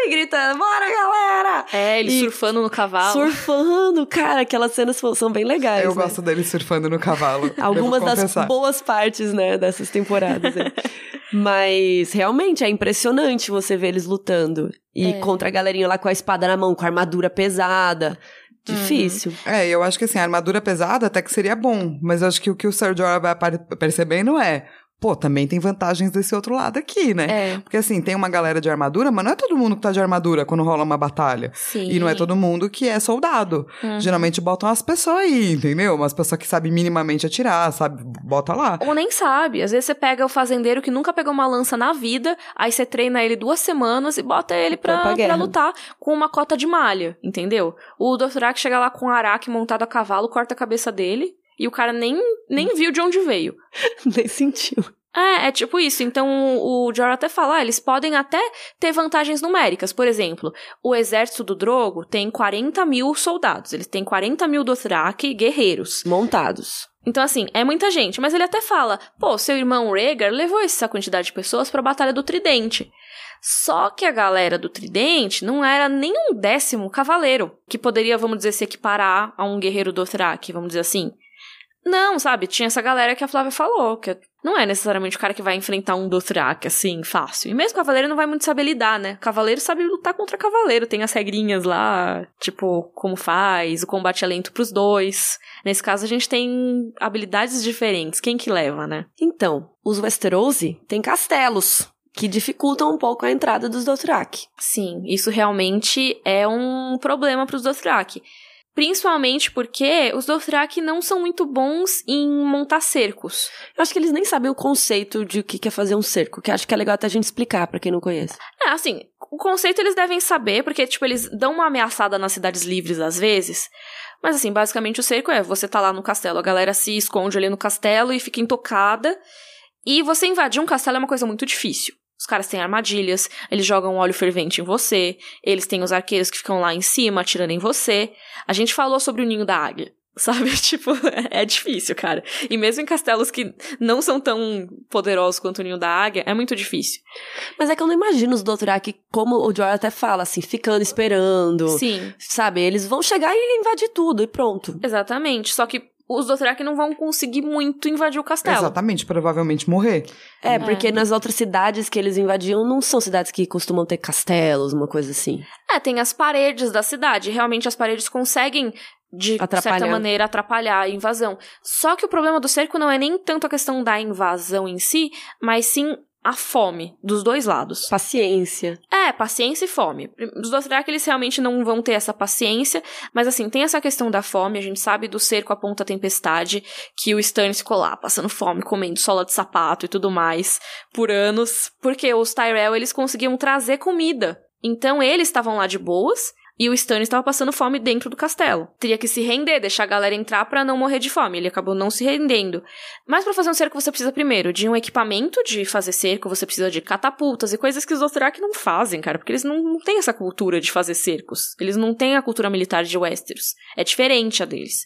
Speaker 2: e gritando, bora galera!
Speaker 1: É, ele e surfando no cavalo.
Speaker 2: Surfando, cara, aquelas cenas são bem legais.
Speaker 3: Eu
Speaker 2: né?
Speaker 3: gosto dele surfando no cavalo.
Speaker 2: Algumas das boas partes, né, dessas temporadas. Mas realmente é impressionante você ver eles lutando. E é. contra a galerinha lá com a espada na mão, com a armadura pesada. Difícil.
Speaker 3: Uhum. É, eu acho que assim, a armadura pesada até que seria bom, mas eu acho que o que o Sir Jorah vai percebendo é pô, também tem vantagens desse outro lado aqui, né?
Speaker 1: É.
Speaker 3: Porque assim, tem uma galera de armadura, mas não é todo mundo que tá de armadura quando rola uma batalha.
Speaker 1: Sim.
Speaker 3: E não é todo mundo que é soldado. Uhum. Geralmente botam as pessoas aí, entendeu? Umas pessoas que sabem minimamente atirar, sabe? Bota lá.
Speaker 1: Ou nem sabe. Às vezes você pega o fazendeiro que nunca pegou uma lança na vida, aí você treina ele duas semanas e bota ele pra, pra, pra lutar com uma cota de malha, entendeu? O Dothrak chega lá com um araque montado a cavalo, corta a cabeça dele e o cara nem, nem viu de onde veio.
Speaker 2: nem sentiu.
Speaker 1: É, é tipo isso. Então o Jorah até fala, ah, eles podem até ter vantagens numéricas. Por exemplo, o exército do Drogo tem 40 mil soldados. Eles têm 40 mil Dothraki guerreiros.
Speaker 2: Montados.
Speaker 1: Então, assim, é muita gente. Mas ele até fala, pô, seu irmão Rhaegar levou essa quantidade de pessoas para a Batalha do Tridente. Só que a galera do Tridente não era nem um décimo cavaleiro, que poderia, vamos dizer, se equiparar a um guerreiro Dothraki, vamos dizer assim. Não, sabe? Tinha essa galera que a Flávia falou, que não é necessariamente o cara que vai enfrentar um Dothraki, assim, fácil. E mesmo o cavaleiro não vai muito saber lidar, né? Cavaleiro sabe lutar contra cavaleiro, tem as regrinhas lá, tipo, como faz, o combate é lento pros dois. Nesse caso, a gente tem habilidades diferentes. Quem que leva, né?
Speaker 2: Então, os Westerosi têm castelos que dificultam um pouco a entrada dos Dothraki.
Speaker 1: Sim, isso realmente é um problema para os Dothraki. Principalmente porque os Dothraki não são muito bons em montar cercos.
Speaker 2: Eu acho que eles nem sabem o conceito de o que é fazer um cerco, que acho que é legal até a gente explicar para quem não conhece.
Speaker 1: É, assim, o conceito eles devem saber, porque, tipo, eles dão uma ameaçada nas cidades livres às vezes. Mas, assim, basicamente o cerco é: você tá lá no castelo, a galera se esconde ali no castelo e fica intocada. E você invadir um castelo é uma coisa muito difícil. Os caras têm armadilhas, eles jogam óleo fervente em você, eles têm os arqueiros que ficam lá em cima atirando em você. A gente falou sobre o ninho da águia. Sabe? Tipo, é difícil, cara. E mesmo em castelos que não são tão poderosos quanto o Ninho da Águia, é muito difícil.
Speaker 2: Mas é que eu não imagino os Dothraki, como o Jorah até fala, assim, ficando esperando.
Speaker 1: Sim.
Speaker 2: Sabe? Eles vão chegar e invadir tudo e pronto.
Speaker 1: Exatamente. Só que os Dothraki não vão conseguir muito invadir o castelo.
Speaker 3: Exatamente, provavelmente morrer.
Speaker 2: É, é, porque nas outras cidades que eles invadiam não são cidades que costumam ter castelos, uma coisa assim.
Speaker 1: É, tem as paredes da cidade. Realmente as paredes conseguem de certa maneira atrapalhar a invasão. Só que o problema do cerco não é nem tanto a questão da invasão em si, mas sim a fome dos dois lados.
Speaker 2: Paciência.
Speaker 1: É, paciência e fome. Os Dothraki, eles realmente não vão ter essa paciência, mas assim, tem essa questão da fome, a gente sabe do cerco a ponta tempestade, que o Stannis ficou lá, passando fome, comendo sola de sapato e tudo mais, por anos, porque os Tyrell, eles conseguiam trazer comida. Então eles estavam lá de boas, e o Stannis estava passando fome dentro do castelo. Teria que se render, deixar a galera entrar para não morrer de fome. Ele acabou não se rendendo. Mas para fazer um cerco você precisa primeiro de um equipamento de fazer cerco, você precisa de catapultas e coisas que os Dothraki não fazem, cara, porque eles não, não têm essa cultura de fazer cercos. Eles não têm a cultura militar de Westeros. É diferente a deles.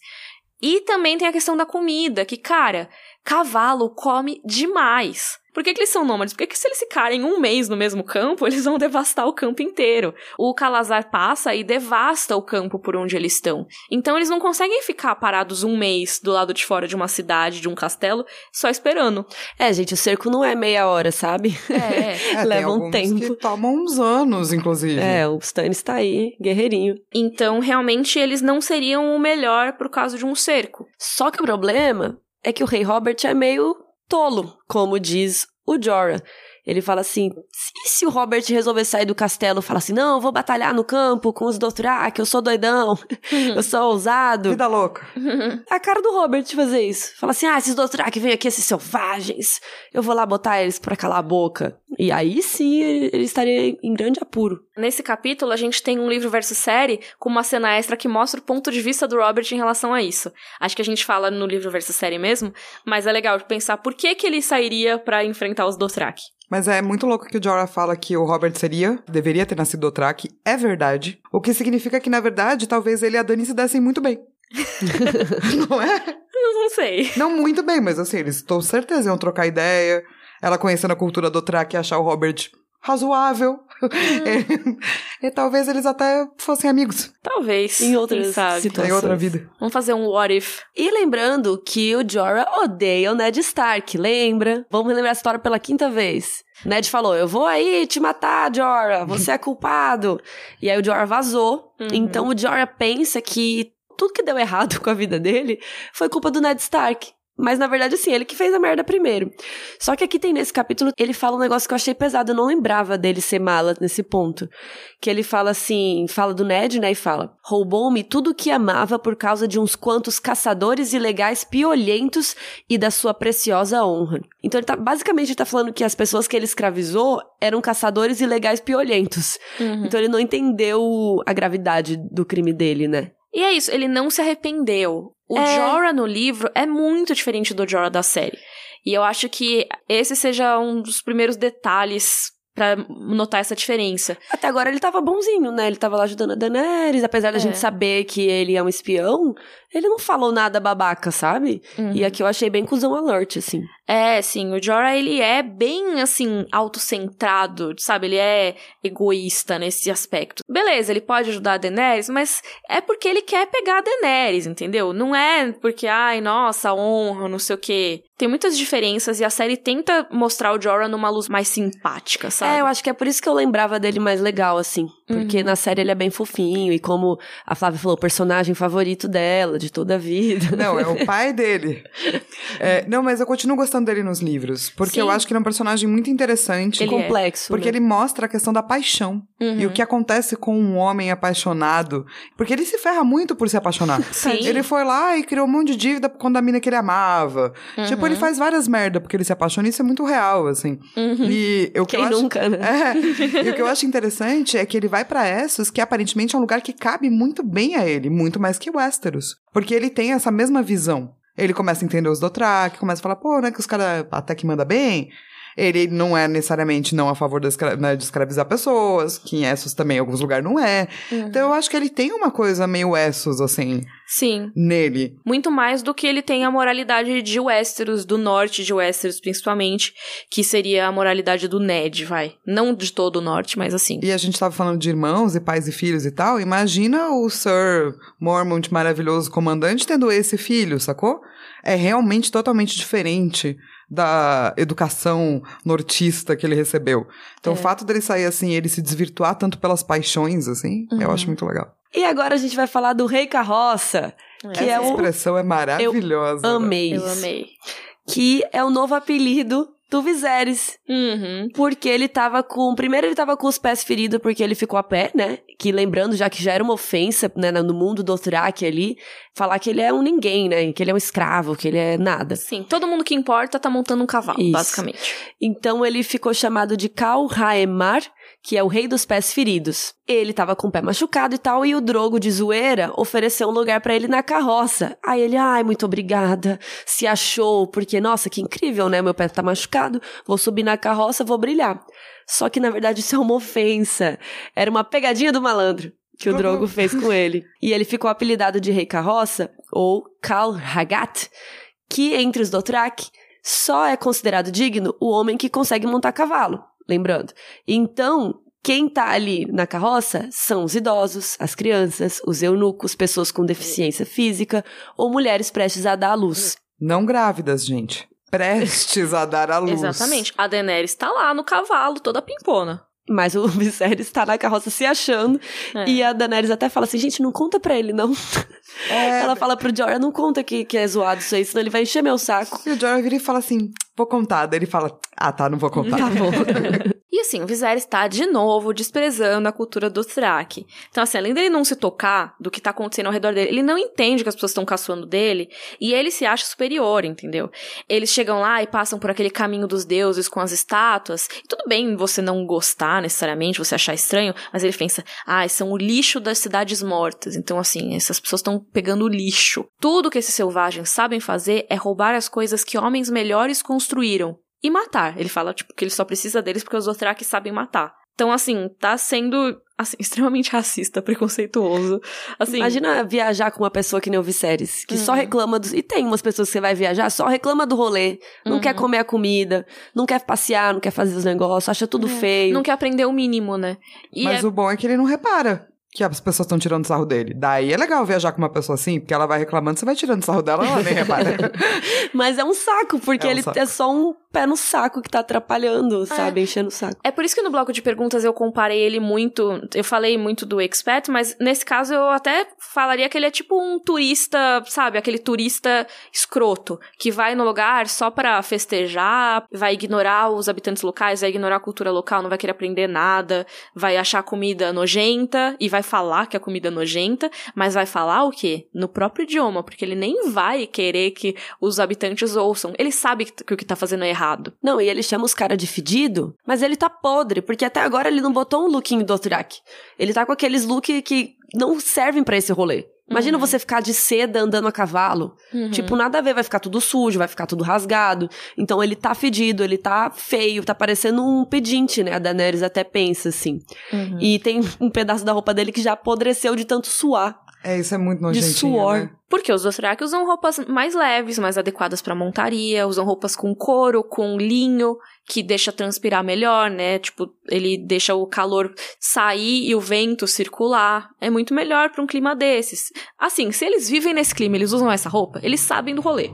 Speaker 1: E também tem a questão da comida, que, cara, cavalo come demais. Por que, que eles são nômades? Porque se eles ficarem um mês no mesmo campo, eles vão devastar o campo inteiro. O Calazar passa e devasta o campo por onde eles estão. Então eles não conseguem ficar parados um mês do lado de fora de uma cidade, de um castelo, só esperando.
Speaker 2: É, gente, o cerco não é meia hora, sabe?
Speaker 1: É,
Speaker 3: é leva um tempo. Que tomam uns anos, inclusive.
Speaker 2: É, o Stannis tá aí, guerreirinho.
Speaker 1: Então, realmente, eles não seriam o melhor por causa de um cerco.
Speaker 2: Só que o problema é que o rei Robert é meio tolo, como diz o Jorah. Ele fala assim: se, se o Robert resolver sair do castelo e falar assim, não, eu vou batalhar no campo com os Dothraki, eu sou doidão, eu sou ousado.
Speaker 3: Vida louca.
Speaker 2: a cara do Robert fazer isso. Fala assim, ah, esses Dothraki vêm aqui, esses selvagens, eu vou lá botar eles pra calar a boca. E aí sim ele estaria em grande apuro.
Speaker 1: Nesse capítulo, a gente tem um livro versus série com uma cena extra que mostra o ponto de vista do Robert em relação a isso. Acho que a gente fala no livro versus série mesmo, mas é legal de pensar por que, que ele sairia para enfrentar os Dothraki.
Speaker 3: Mas é muito louco que o Jorah fala que o Robert seria, deveria ter nascido Dothraki. É verdade. O que significa que, na verdade, talvez ele e a Dani se dessem muito bem. não é?
Speaker 1: Não sei.
Speaker 3: Não muito bem, mas assim, eles estou certeza iam trocar ideia. Ela conhecendo a cultura do Dothraki e achar o Robert razoável. Hum. e, e, talvez eles até fossem amigos.
Speaker 1: Talvez.
Speaker 2: Em outras situações.
Speaker 3: Em outra vida.
Speaker 1: Vamos fazer um what if.
Speaker 2: E lembrando que o Jorah odeia o Ned Stark, lembra? Vamos relembrar a história pela quinta vez. Ned falou: Eu vou aí te matar, Jorah, você é culpado. e aí o Jorah vazou. Uhum. Então o Jorah pensa que tudo que deu errado com a vida dele foi culpa do Ned Stark. Mas na verdade, assim, ele que fez a merda primeiro. Só que aqui tem nesse capítulo, ele fala um negócio que eu achei pesado, eu não lembrava dele ser mala nesse ponto. Que ele fala assim, fala do Ned, né, e fala: roubou-me tudo o que amava por causa de uns quantos caçadores ilegais piolhentos e da sua preciosa honra. Então ele tá, basicamente, ele tá falando que as pessoas que ele escravizou eram caçadores ilegais piolhentos. Uhum. Então ele não entendeu a gravidade do crime dele, né?
Speaker 1: E é isso, ele não se arrependeu. O é... Jorah no livro é muito diferente do Jorah da série. E eu acho que esse seja um dos primeiros detalhes para notar essa diferença.
Speaker 2: Até agora ele tava bonzinho, né? Ele tava lá ajudando a Daenerys, apesar da é. gente saber que ele é um espião, ele não falou nada babaca, sabe? Uhum. E aqui eu achei bem cuzão alert, assim.
Speaker 1: É, sim, o Jorah, ele é bem, assim, autocentrado, sabe? Ele é egoísta nesse aspecto. Beleza, ele pode ajudar a Daenerys, mas é porque ele quer pegar a Daenerys, entendeu? Não é porque, ai, nossa, honra, não sei o quê. Tem muitas diferenças e a série tenta mostrar o Jorah numa luz mais simpática, sabe?
Speaker 2: É, eu acho que é por isso que eu lembrava dele mais legal, assim. Porque uhum. na série ele é bem fofinho, e como a Flávia falou, o personagem favorito dela, de toda a vida.
Speaker 3: Não, é o pai dele. É, não, mas eu continuo gostando dele nos livros, porque Sim. eu acho que ele é um personagem muito interessante.
Speaker 2: Ele complexo.
Speaker 3: Porque
Speaker 2: né?
Speaker 3: ele mostra a questão da paixão. Uhum. E o que acontece com um homem apaixonado. Porque ele se ferra muito por se apaixonar.
Speaker 1: Sim.
Speaker 3: Ele foi lá e criou um monte de dívida quando a mina que ele amava. Uhum. Tipo, ele faz várias merda porque ele se apaixona, isso é muito real, assim.
Speaker 2: Uhum. E que Quem eu nunca,
Speaker 3: acho...
Speaker 2: né?
Speaker 3: É, e o que eu acho interessante é que ele vai para Essos, que aparentemente é um lugar que cabe muito bem a ele, muito mais que Westeros. Porque ele tem essa mesma visão. Ele começa a entender os Dothraki, começa a falar, pô, né, que os caras até que manda bem. Ele não é necessariamente não a favor escra né, de escravizar pessoas, que em Essos também em alguns lugares não é. Uhum. Então eu acho que ele tem uma coisa meio Essos, assim.
Speaker 1: Sim.
Speaker 3: Nele.
Speaker 1: Muito mais do que ele tem a moralidade de Westeros, do norte de Westeros, principalmente, que seria a moralidade do Ned, vai. Não de todo o norte, mas assim.
Speaker 3: E a gente tava falando de irmãos e pais e filhos e tal. Imagina o Sir Mormont maravilhoso comandante tendo esse filho, sacou? É realmente totalmente diferente da educação nortista que ele recebeu. Então, é. o fato dele sair assim, ele se desvirtuar tanto pelas paixões, assim, uhum. eu acho muito legal.
Speaker 2: E agora a gente vai falar do Rei Carroça. Que
Speaker 3: Essa
Speaker 2: é
Speaker 3: expressão é maravilhosa.
Speaker 2: Eu amei.
Speaker 1: Eu amei.
Speaker 2: Que é o novo apelido do Viserys.
Speaker 1: Uhum.
Speaker 2: Porque ele tava com. Primeiro, ele tava com os pés feridos porque ele ficou a pé, né? Que lembrando, já que já era uma ofensa, né, no mundo do Dothraki ali, falar que ele é um ninguém, né? Que ele é um escravo, que ele é nada.
Speaker 1: Sim, todo mundo que importa tá montando um cavalo, Isso. basicamente.
Speaker 2: Então ele ficou chamado de Kal Raemar, que é o rei dos pés feridos. Ele tava com o pé machucado e tal, e o Drogo de zoeira ofereceu um lugar para ele na carroça. Aí ele, ai, muito obrigada, se achou, porque, nossa, que incrível, né? Meu pé tá machucado, vou subir na carroça, vou brilhar. Só que, na verdade, isso é uma ofensa. Era uma pegadinha do malandro que o Drogo fez com ele. E ele ficou apelidado de Rei Carroça, ou Kal Hagat, que entre os Dothraki só é considerado digno o homem que consegue montar cavalo lembrando. Então, quem tá ali na carroça são os idosos, as crianças, os eunucos, pessoas com deficiência física ou mulheres prestes a dar à luz.
Speaker 3: Não grávidas, gente. Prestes a dar à luz.
Speaker 1: Exatamente. A Daenerys tá lá no cavalo, toda pimpona.
Speaker 2: Mas o Viserys está na carroça se achando. É. E a Daenerys até fala assim: gente, não conta pra ele, não. É. Ela fala pro Jorah: não conta que, que é zoado isso aí, senão ele vai encher meu saco.
Speaker 3: E o Jorah vira e fala assim: vou contar. Daí ele fala: ah, tá, não vou contar.
Speaker 2: Tá bom.
Speaker 1: E assim, o Viserys está de novo desprezando a cultura do Thrak. Então, assim, além dele não se tocar do que está acontecendo ao redor dele, ele não entende que as pessoas estão caçoando dele e ele se acha superior, entendeu? Eles chegam lá e passam por aquele caminho dos deuses com as estátuas. E tudo bem você não gostar necessariamente, você achar estranho, mas ele pensa, ah, são o lixo das cidades mortas. Então, assim, essas pessoas estão pegando o lixo. Tudo que esses selvagens sabem fazer é roubar as coisas que homens melhores construíram e matar. Ele fala, tipo, que ele só precisa deles porque os Dothraki sabem matar. Então, assim, tá sendo assim, extremamente racista, preconceituoso. Assim,
Speaker 2: Imagina viajar com uma pessoa que nem o Viserys, que uhum. só reclama dos. E tem umas pessoas que você vai viajar, só reclama do rolê, não uhum. quer comer a comida, não quer passear, não quer fazer os negócios, acha tudo é. feio.
Speaker 1: Não quer aprender o mínimo, né?
Speaker 3: E Mas é... o bom é que ele não repara que as pessoas estão tirando sarro dele. Daí é legal viajar com uma pessoa assim, porque ela vai reclamando, você vai tirando sarro dela, ela nem repara.
Speaker 2: Mas é um saco, porque é um ele saco. é só um pé no saco que tá atrapalhando, é. sabe? Enchendo o saco.
Speaker 1: É por isso que no bloco de perguntas eu comparei ele muito. Eu falei muito do expert, mas nesse caso eu até falaria que ele é tipo um turista, sabe? Aquele turista escroto, que vai no lugar só para festejar, vai ignorar os habitantes locais, vai ignorar a cultura local, não vai querer aprender nada, vai achar a comida nojenta e vai falar que a comida é nojenta, mas vai falar o quê? No próprio idioma, porque ele nem vai querer que os habitantes ouçam. Ele sabe que o que tá fazendo é errado.
Speaker 2: Não, e ele chama os caras de fedido, mas ele tá podre, porque até agora ele não botou um lookinho do Dothraki. Ele tá com aqueles looks que não servem para esse rolê. Imagina uhum. você ficar de seda andando a cavalo. Uhum. Tipo, nada a ver, vai ficar tudo sujo, vai ficar tudo rasgado. Então ele tá fedido, ele tá feio, tá parecendo um pedinte, né? A Daenerys até pensa assim. Uhum. E tem um pedaço da roupa dele que já apodreceu de tanto suar.
Speaker 3: É, isso é muito nojentinho,
Speaker 2: De suor.
Speaker 3: Né?
Speaker 1: Porque os Dothraki usam roupas mais leves, mais adequadas para montaria, usam roupas com couro, com linho, que deixa transpirar melhor, né? Tipo, ele deixa o calor sair e o vento circular. É muito melhor para um clima desses. Assim, se eles vivem nesse clima, eles usam essa roupa, eles sabem do rolê.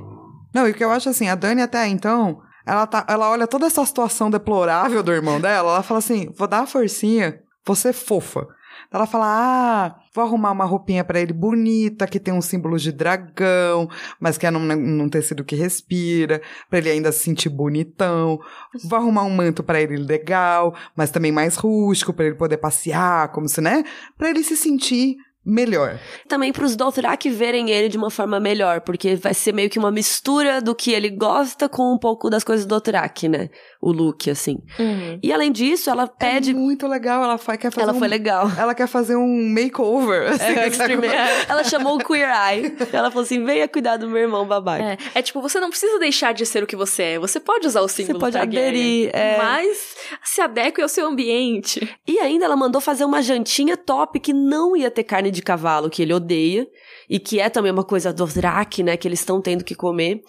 Speaker 3: Não, e o que eu acho assim, a Dani até então, ela, tá, ela olha toda essa situação deplorável do irmão dela, ela fala assim: vou dar uma forcinha, você fofa. Ela fala: "Ah, vou arrumar uma roupinha para ele bonita, que tem um símbolo de dragão, mas que é num, num tecido que respira, para ele ainda se sentir bonitão. Vou arrumar um manto para ele legal, mas também mais rústico, para ele poder passear, como se, né? Para ele se sentir melhor.
Speaker 2: Também para os Dothraki verem ele de uma forma melhor, porque vai ser meio que uma mistura do que ele gosta com um pouco das coisas do Dothraki, né? O look, assim. Uhum. E além disso, ela pede... É
Speaker 3: muito legal, ela quer fazer
Speaker 2: Ela
Speaker 3: um...
Speaker 2: foi legal.
Speaker 3: Ela quer fazer um makeover, assim.
Speaker 2: É, ela chamou o Queer Eye. Ela falou assim, venha cuidar do meu irmão babaca.
Speaker 1: É, é tipo, você não precisa deixar de ser o que você é. Você pode usar o símbolo
Speaker 2: Você pode aderir. É...
Speaker 1: Mas se adeque ao seu ambiente.
Speaker 2: E ainda ela mandou fazer uma jantinha top que não ia ter carne de de cavalo que ele odeia e que é também uma coisa do Drak, né, que eles estão tendo que comer.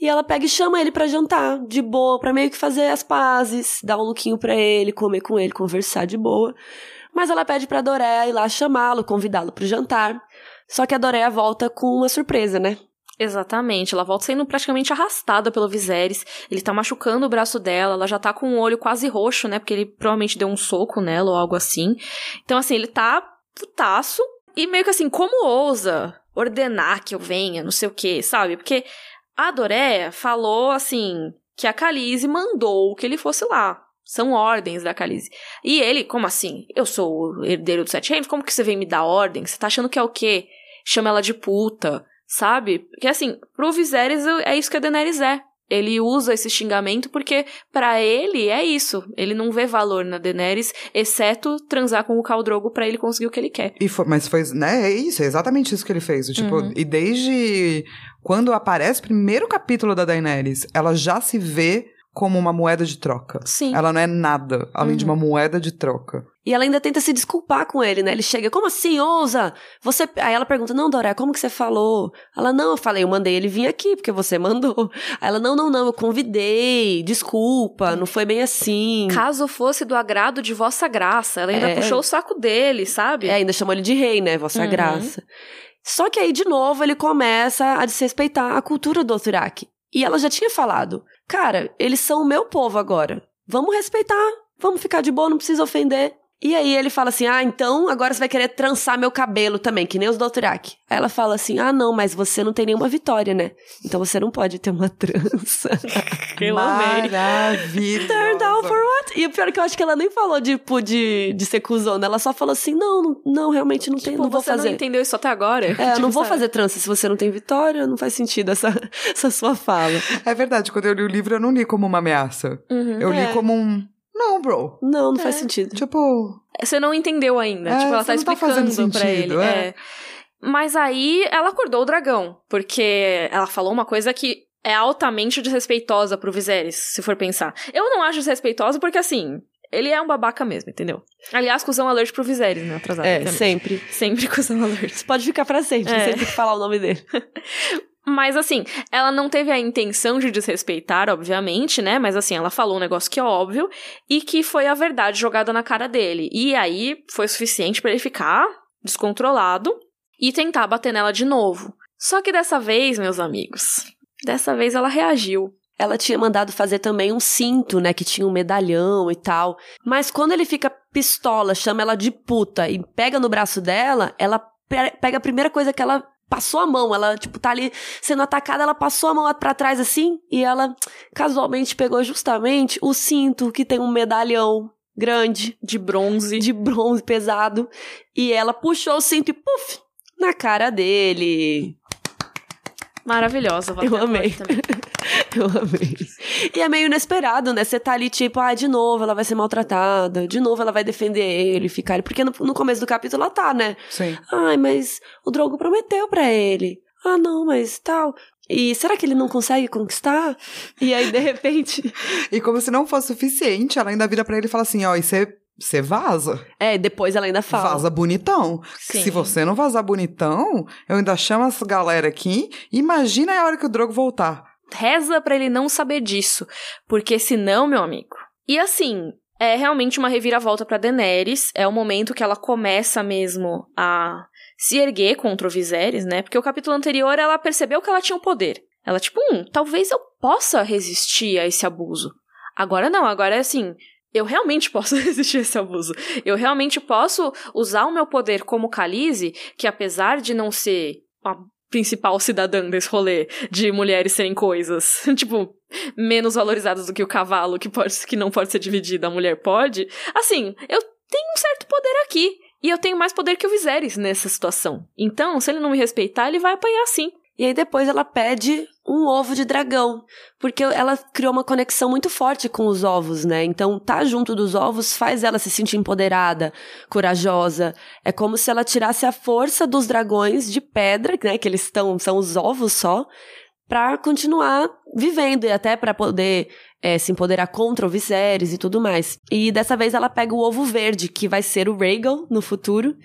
Speaker 2: E ela pega e chama ele para jantar, de boa, para meio que fazer as pazes, dar um lookinho para ele, comer com ele, conversar de boa. Mas ela pede para Doréa ir lá chamá-lo, convidá-lo pro jantar. Só que a Doréa volta com uma surpresa, né?
Speaker 1: Exatamente, ela volta sendo praticamente arrastada pelo Viserys. Ele tá machucando o braço dela, ela já tá com o olho quase roxo, né? Porque ele provavelmente deu um soco nela ou algo assim. Então, assim, ele tá putaço, e meio que assim, como ousa ordenar que eu venha, não sei o que, sabe? Porque a Doréia falou assim que a Khaleesi mandou que ele fosse lá. São ordens da Khaleesi. E ele, como assim? Eu sou o herdeiro dos Sete Reinos, como que você vem me dar ordem? Você tá achando que é o quê? Chama ela de puta, sabe? Porque assim, pro Viserys é isso que a Daenerys é. Ele usa esse xingamento porque, para ele, é isso. Ele não vê valor na Daenerys, exceto transar com o Khal Drogo pra ele conseguir o que ele quer.
Speaker 3: E foi, mas foi, né, é isso, é exatamente isso que ele fez. Tipo, uhum. e desde quando aparece o primeiro capítulo da Daenerys, ela já se vê como uma moeda de troca.
Speaker 1: Sim.
Speaker 3: Ela não é nada além uhum. de uma uhum. moeda de troca.
Speaker 2: E ela ainda tenta se desculpar com ele, né? Ele chega, como assim, ousa? Você. Aí ela pergunta, não, Dora, como que você falou? Ela, não, eu falei, eu mandei ele vir aqui, porque você mandou. Aí ela, não, não, não, eu convidei, desculpa, não foi bem assim.
Speaker 1: Caso fosse do agrado de vossa graça. Ela ainda é... puxou o saco dele, sabe?
Speaker 2: É, ainda chamou ele de rei, né? Vossa uhum. graça. Só que aí, de novo, ele começa a desrespeitar a cultura do Othiraki. E ela já tinha falado, cara, eles são o meu povo agora. Vamos respeitar, vamos ficar de boa, não precisa ofender. E aí ele fala assim: Ah, então agora você vai querer trançar meu cabelo também, que nem os. Aí ela fala assim: Ah, não, mas você não tem nenhuma vitória, né? Então você não pode ter uma trança.
Speaker 1: eu amei.
Speaker 3: Maravilha.
Speaker 2: Turn down for what? E o pior é que eu acho que ela nem falou tipo, de, de ser cuzona. Ela só falou assim: Não, não, realmente não tem, tipo, não vou fazer.
Speaker 1: Você não entendeu isso até agora?
Speaker 2: É, tipo, eu não vou fazer trança se você não tem vitória, não faz sentido essa, essa sua fala.
Speaker 3: É verdade, quando eu li o livro eu não li como uma ameaça. Uhum, eu é. li como um não, bro.
Speaker 2: Não, não é. faz sentido.
Speaker 3: Tipo.
Speaker 1: Você não entendeu ainda. É, tipo, ela tá, tá explicando tá pra ele. É. é. Mas aí ela acordou o dragão. Porque ela falou uma coisa que é altamente desrespeitosa pro Viserys, se for pensar. Eu não acho desrespeitosa porque, assim, ele é um babaca mesmo, entendeu? Aliás, cuzão alert pro Viserys, né? Atrasado.
Speaker 2: É, sempre.
Speaker 1: Sempre cuzão alert. Você
Speaker 2: pode ficar pra sempre, é. sempre que falar o nome dele.
Speaker 1: Mas assim, ela não teve a intenção de desrespeitar, obviamente, né? Mas assim, ela falou um negócio que é óbvio e que foi a verdade jogada na cara dele. E aí foi suficiente para ele ficar descontrolado e tentar bater nela de novo. Só que dessa vez, meus amigos, dessa vez ela reagiu.
Speaker 2: Ela tinha mandado fazer também um cinto, né, que tinha um medalhão e tal. Mas quando ele fica pistola, chama ela de puta e pega no braço dela, ela pega a primeira coisa que ela passou a mão. Ela, tipo, tá ali sendo atacada, ela passou a mão para trás assim e ela casualmente pegou justamente o cinto que tem um medalhão grande
Speaker 1: de bronze,
Speaker 2: de bronze pesado, e ela puxou o cinto e puf, na cara dele.
Speaker 1: Maravilhosa,
Speaker 2: Eu amei. Eu amei. E é meio inesperado, né? Você tá ali, tipo, ah, de novo ela vai ser maltratada, de novo ela vai defender ele, ficar. Porque no, no começo do capítulo ela tá, né?
Speaker 3: Sim.
Speaker 2: Ai, mas o Drogo prometeu para ele. Ah, não, mas tal. E será que ele não consegue conquistar? E aí, de repente.
Speaker 3: e como se não fosse suficiente, ela ainda vira para ele e fala assim: ó, e você você vaza.
Speaker 2: É, depois ela ainda fala.
Speaker 3: Vaza bonitão. Sim. Se você não vazar bonitão, eu ainda chamo essa galera aqui. Imagina a hora que o Drogo voltar.
Speaker 1: Reza para ele não saber disso, porque senão, meu amigo. E assim, é realmente uma reviravolta para Daenerys, é o momento que ela começa mesmo a se erguer contra o Viserys, né? Porque o capítulo anterior ela percebeu que ela tinha o um poder. Ela tipo, hum, talvez eu possa resistir a esse abuso. Agora não, agora é assim, eu realmente posso resistir a esse abuso. Eu realmente posso usar o meu poder como Khaleesi, que apesar de não ser a principal cidadã desse rolê de mulheres serem coisas, tipo, menos valorizadas do que o cavalo, que, pode, que não pode ser dividida, a mulher pode. Assim, eu tenho um certo poder aqui. E eu tenho mais poder que o Viserys nessa situação. Então, se ele não me respeitar, ele vai apanhar sim.
Speaker 2: E aí depois ela pede um ovo de dragão, porque ela criou uma conexão muito forte com os ovos, né? Então, tá junto dos ovos faz ela se sentir empoderada, corajosa. É como se ela tirasse a força dos dragões de pedra, né, que eles estão são os ovos só, para continuar vivendo e até para poder é, se empoderar contra o Viserys e tudo mais. E dessa vez ela pega o ovo verde, que vai ser o Rhaegal no futuro,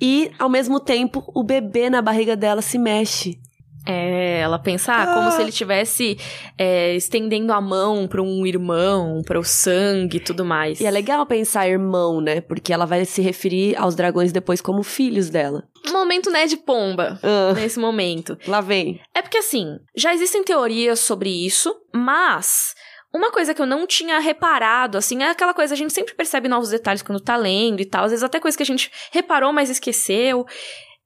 Speaker 2: e ao mesmo tempo o bebê na barriga dela se mexe.
Speaker 1: É, ela pensa ah, como se ele estivesse é, estendendo a mão para um irmão, para o sangue e tudo mais.
Speaker 2: E é legal pensar irmão, né? Porque ela vai se referir aos dragões depois como filhos dela.
Speaker 1: Momento, né, de pomba. Ah, nesse momento.
Speaker 2: Lá vem.
Speaker 1: É porque, assim, já existem teorias sobre isso, mas uma coisa que eu não tinha reparado, assim, é aquela coisa, a gente sempre percebe novos detalhes quando tá lendo e tal, às vezes até coisa que a gente reparou, mas esqueceu.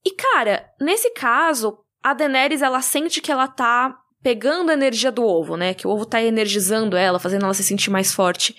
Speaker 1: E, cara, nesse caso, a Daenerys, ela sente que ela tá pegando a energia do ovo, né? Que o ovo tá energizando ela, fazendo ela se sentir mais forte.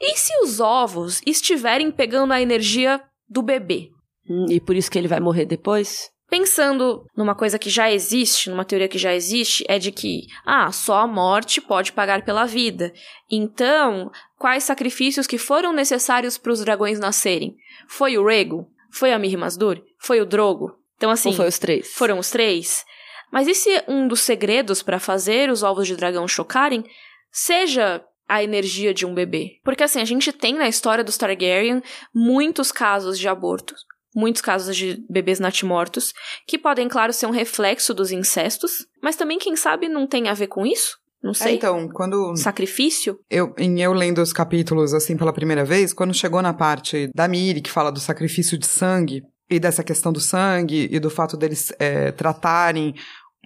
Speaker 1: E se os ovos estiverem pegando a energia do bebê?
Speaker 2: Hum, e por isso que ele vai morrer depois?
Speaker 1: Pensando numa coisa que já existe, numa teoria que já existe, é de que, ah, só a morte pode pagar pela vida. Então, quais sacrifícios que foram necessários para os dragões nascerem? Foi o Rego? Foi a Miri Masdur? Foi o Drogo? Então, assim. Ou
Speaker 2: foi os três?
Speaker 1: Foram os três. Mas e se um dos segredos para fazer os ovos de dragão chocarem seja a energia de um bebê? Porque, assim, a gente tem na história dos Targaryen muitos casos de abortos, muitos casos de bebês natimortos, que podem, claro, ser um reflexo dos incestos, mas também, quem sabe, não tem a ver com isso? Não sei.
Speaker 3: É, então, quando.
Speaker 1: Sacrifício?
Speaker 3: Eu, em eu lendo os capítulos, assim, pela primeira vez, quando chegou na parte da Miri, que fala do sacrifício de sangue, e dessa questão do sangue e do fato deles é, tratarem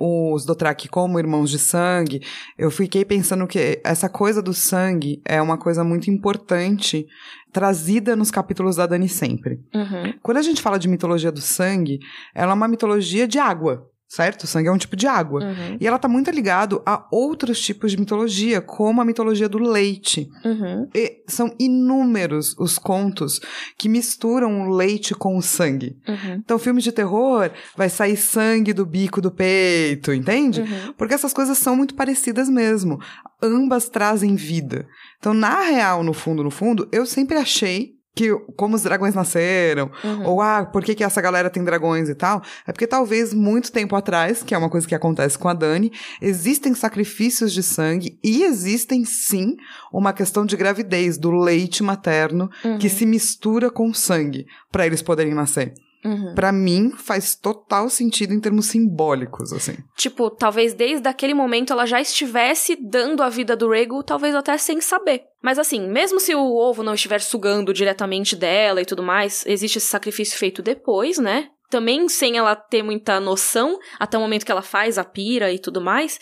Speaker 3: os Dothraki como irmãos de sangue, eu fiquei pensando que essa coisa do sangue é uma coisa muito importante trazida nos capítulos da Dani sempre.
Speaker 1: Uhum.
Speaker 3: Quando a gente fala de mitologia do sangue, ela é uma mitologia de água certo? O sangue é um tipo de água.
Speaker 1: Uhum.
Speaker 3: E ela está muito ligado a outros tipos de mitologia, como a mitologia do leite.
Speaker 1: Uhum.
Speaker 3: E são inúmeros os contos que misturam o leite com o sangue.
Speaker 1: Uhum.
Speaker 3: Então, filmes de terror, vai sair sangue do bico do peito, entende?
Speaker 1: Uhum.
Speaker 3: Porque essas coisas são muito parecidas mesmo. Ambas trazem vida. Então, na real, no fundo, no fundo, eu sempre achei que como os dragões nasceram,
Speaker 1: uhum.
Speaker 3: ou ah, por que, que essa galera tem dragões e tal, é porque talvez muito tempo atrás, que é uma coisa que acontece com a Dani, existem sacrifícios de sangue e existem sim uma questão de gravidez do leite materno
Speaker 1: uhum.
Speaker 3: que se mistura com sangue para eles poderem nascer.
Speaker 1: Uhum.
Speaker 3: Para mim, faz total sentido em termos simbólicos, assim.
Speaker 1: Tipo, talvez desde aquele momento ela já estivesse dando a vida do Rego, talvez até sem saber. Mas assim, mesmo se o ovo não estiver sugando diretamente dela e tudo mais, existe esse sacrifício feito depois, né? Também sem ela ter muita noção, até o momento que ela faz a pira e tudo mais.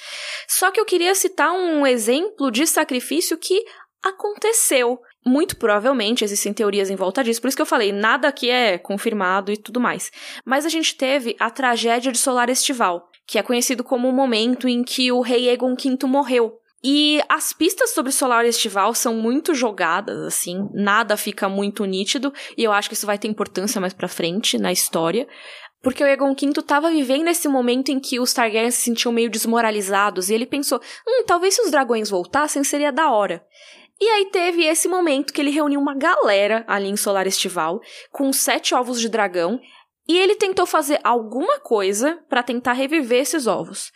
Speaker 1: Só que eu queria citar um exemplo de sacrifício que aconteceu. Muito provavelmente existem teorias em volta disso, por isso que eu falei, nada aqui é confirmado e tudo mais. Mas a gente teve a tragédia de Solar Estival, que é conhecido como o momento em que o rei Egon V morreu. E as pistas sobre Solar Estival são muito jogadas, assim, nada fica muito nítido, e eu acho que isso vai ter importância mais pra frente na história. Porque o Egon V estava vivendo esse momento em que os Targaryen se sentiam meio desmoralizados, e ele pensou: hum, talvez se os dragões voltassem seria da hora. E aí teve esse momento que ele reuniu uma galera ali em Solar Estival, com sete ovos de dragão, e ele tentou fazer alguma coisa para tentar reviver esses ovos.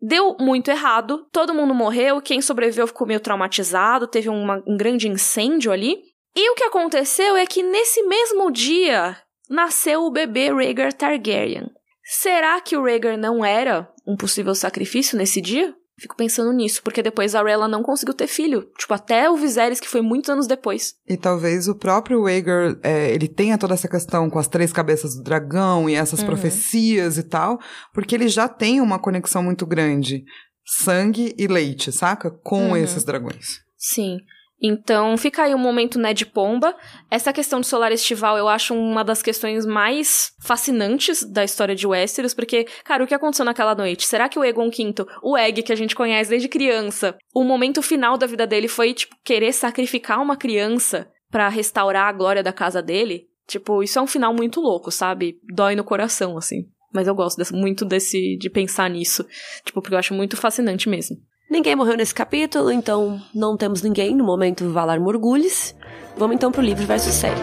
Speaker 1: Deu muito errado, todo mundo morreu, quem sobreviveu ficou meio traumatizado, teve uma, um grande incêndio ali. E o que aconteceu é que nesse mesmo dia nasceu o bebê Rhaegar Targaryen. Será que o Rhaegar não era um possível sacrifício nesse dia? Fico pensando nisso, porque depois a Rella não conseguiu ter filho. Tipo, até o Viserys, que foi muitos anos depois.
Speaker 3: E talvez o próprio Rhaegar, é, ele tenha toda essa questão com as três cabeças do dragão e essas uhum. profecias e tal, porque ele já tem uma conexão muito grande. Sangue e leite, saca? Com uhum. esses dragões.
Speaker 1: Sim. Então, fica aí um momento Ned Pomba. Essa questão do solar estival eu acho uma das questões mais fascinantes da história de Westeros, porque, cara, o que aconteceu naquela noite? Será que o Egon V, o Egg que a gente conhece desde criança, o momento final da vida dele foi, tipo, querer sacrificar uma criança para restaurar a glória da casa dele? Tipo, isso é um final muito louco, sabe? Dói no coração, assim. Mas eu gosto desse, muito desse de pensar nisso. Tipo, porque eu acho muito fascinante mesmo.
Speaker 2: Ninguém morreu nesse capítulo, então não temos ninguém no momento Valar Morgulhos. Vamos então pro livro versus série.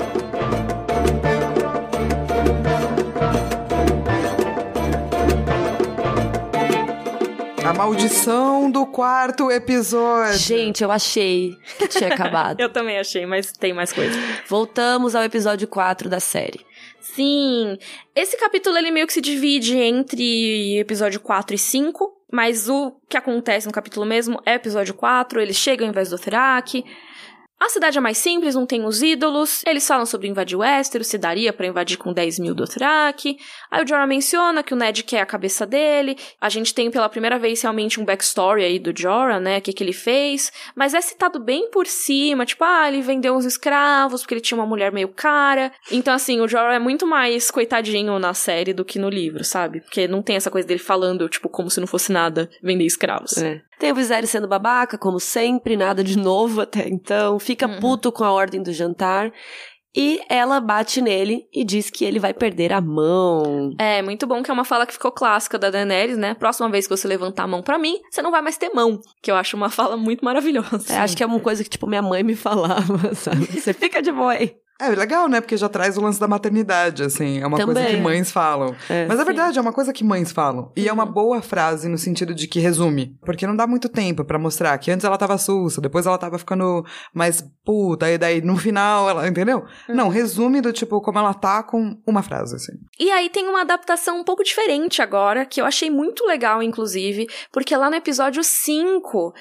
Speaker 3: A maldição do quarto episódio.
Speaker 2: Gente, eu achei que tinha acabado.
Speaker 1: eu também achei, mas tem mais coisa.
Speaker 2: Voltamos ao episódio 4 da série.
Speaker 1: Sim, esse capítulo ele meio que se divide entre episódio 4 e 5. Mas o que acontece no capítulo mesmo é episódio 4, eles chegam em vez do Thrak, a cidade é mais simples, não tem os ídolos. Eles falam sobre invadir Westeros, se daria para invadir com 10 mil do Thrak. Aí o Jorah menciona que o Ned quer a cabeça dele. A gente tem pela primeira vez realmente um backstory aí do Jorah, né? O que, que ele fez. Mas é citado bem por cima, tipo, ah, ele vendeu uns escravos porque ele tinha uma mulher meio cara. Então, assim, o Jorah é muito mais coitadinho na série do que no livro, sabe? Porque não tem essa coisa dele falando, tipo, como se não fosse nada vender escravos.
Speaker 2: É. Tem o Viserys sendo babaca, como sempre, nada de novo até então. Fica uhum. puto com a ordem do jantar. E ela bate nele e diz que ele vai perder a mão.
Speaker 1: É, muito bom que é uma fala que ficou clássica da Daenerys, né? Próxima vez que você levantar a mão para mim, você não vai mais ter mão. Que eu acho uma fala muito maravilhosa.
Speaker 2: É, acho que é uma coisa que, tipo, minha mãe me falava, sabe? Você fica de boa aí.
Speaker 3: É legal, né? Porque já traz o lance da maternidade, assim. É uma Também. coisa que mães falam. É, Mas é verdade, é uma coisa que mães falam. E uhum. é uma uhum. boa frase no sentido de que resume. Porque não dá muito tempo para mostrar que antes ela tava sussa, depois ela tava ficando mais puta, e daí no final ela. Entendeu? Uhum. Não, resume do tipo como ela tá com uma frase, assim.
Speaker 1: E aí tem uma adaptação um pouco diferente agora, que eu achei muito legal, inclusive, porque lá no episódio 5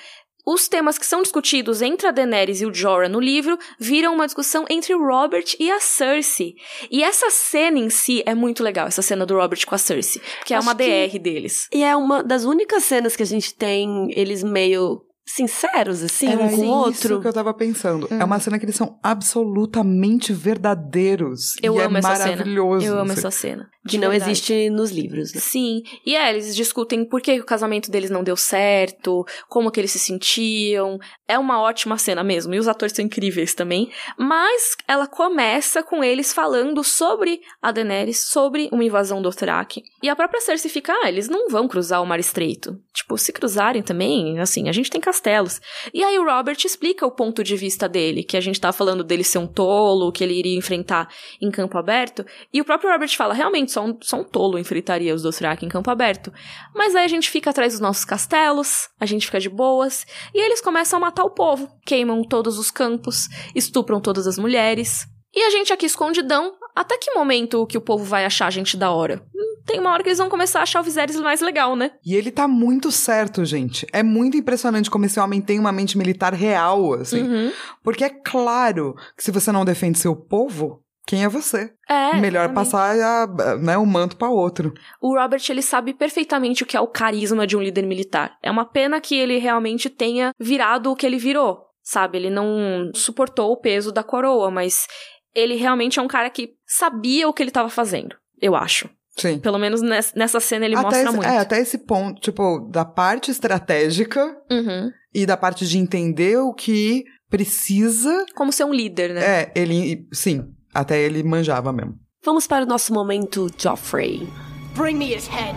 Speaker 1: os temas que são discutidos entre a Daenerys e o Jorah no livro viram uma discussão entre o Robert e a Cersei. E essa cena em si é muito legal, essa cena do Robert com a Cersei, porque é uma DR deles.
Speaker 2: E é uma das únicas cenas que a gente tem eles meio sinceros, assim,
Speaker 3: Era
Speaker 2: um com o outro.
Speaker 3: isso que eu tava pensando. Hum. É uma cena que eles são absolutamente verdadeiros.
Speaker 1: Eu
Speaker 3: e
Speaker 1: amo
Speaker 3: é
Speaker 1: essa
Speaker 3: maravilhoso.
Speaker 1: cena. Eu amo essa cena.
Speaker 2: Que não verdade. existe nos livros. Né?
Speaker 1: Sim. E é, eles discutem por que o casamento deles não deu certo, como que eles se sentiam. É uma ótima cena mesmo. E os atores são incríveis também. Mas ela começa com eles falando sobre a Daenerys, sobre uma invasão do Thrak. E a própria Cersei fica, ah, eles não vão cruzar o Mar Estreito. Tipo, se cruzarem também, assim, a gente tem castelos. E aí o Robert explica o ponto de vista dele, que a gente tá falando dele ser um tolo, que ele iria enfrentar em campo aberto. E o próprio Robert fala, realmente, só um, só um tolo enfrentaria os Dothraki em campo aberto. Mas aí a gente fica atrás dos nossos castelos, a gente fica de boas, e eles começam a matar o povo. Queimam todos os campos, estupram todas as mulheres. E a gente aqui escondidão, até que momento que o povo vai achar a gente da hora? tem uma hora que eles vão começar a achar o Viserys mais legal, né?
Speaker 3: E ele tá muito certo, gente. É muito impressionante como esse homem tem uma mente militar real, assim. Uhum. Porque é claro que se você não defende seu povo, quem é você?
Speaker 1: É,
Speaker 3: Melhor passar a, né, o manto para outro.
Speaker 1: O Robert, ele sabe perfeitamente o que é o carisma de um líder militar. É uma pena que ele realmente tenha virado o que ele virou, sabe? Ele não suportou o peso da coroa, mas ele realmente é um cara que sabia o que ele estava fazendo, eu acho.
Speaker 3: Sim.
Speaker 1: Pelo menos nessa cena ele
Speaker 3: até
Speaker 1: mostra
Speaker 3: esse,
Speaker 1: muito.
Speaker 3: É, até esse ponto, tipo, da parte estratégica
Speaker 1: uhum.
Speaker 3: e da parte de entender o que precisa.
Speaker 1: Como ser um líder, né?
Speaker 3: É, ele. Sim, até ele manjava mesmo.
Speaker 2: Vamos para o nosso momento Joffrey. Bring me his head.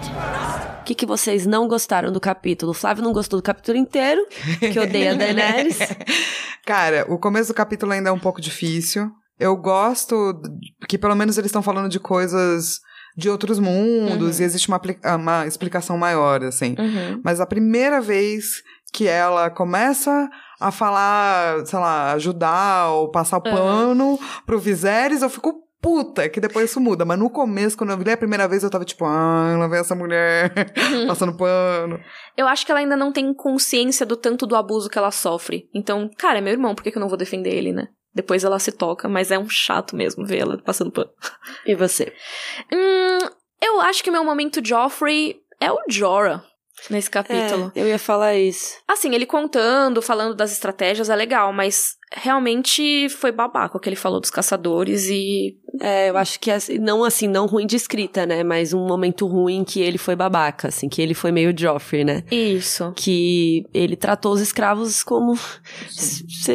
Speaker 2: O que, que vocês não gostaram do capítulo? O Flávio não gostou do capítulo inteiro, que odeia Daenerys.
Speaker 3: Cara, o começo do capítulo ainda é um pouco difícil. Eu gosto que pelo menos eles estão falando de coisas de outros mundos uhum. e existe uma, uma explicação maior, assim.
Speaker 1: Uhum.
Speaker 3: Mas a primeira vez que ela começa a falar, sei lá, ajudar ou passar o pano uhum. pro Viserys, eu fico puta, que depois isso muda. Mas no começo, quando eu vi a primeira vez, eu tava tipo, ah, lá vem essa mulher uhum. passando pano.
Speaker 1: Eu acho que ela ainda não tem consciência do tanto do abuso que ela sofre. Então, cara, é meu irmão, por que, que eu não vou defender ele, né? Depois ela se toca, mas é um chato mesmo ver ela passando pano.
Speaker 2: E você?
Speaker 1: Hum, eu acho que meu momento Joffrey é o Jorah. Nesse capítulo.
Speaker 2: É, eu ia falar isso.
Speaker 1: Assim, ele contando, falando das estratégias é legal, mas realmente foi babaco o que ele falou dos caçadores e.
Speaker 2: É, eu acho que assim, não assim, não ruim de escrita, né? Mas um momento ruim que ele foi babaca, assim, que ele foi meio Joffrey, né?
Speaker 1: Isso.
Speaker 2: Que ele tratou os escravos como.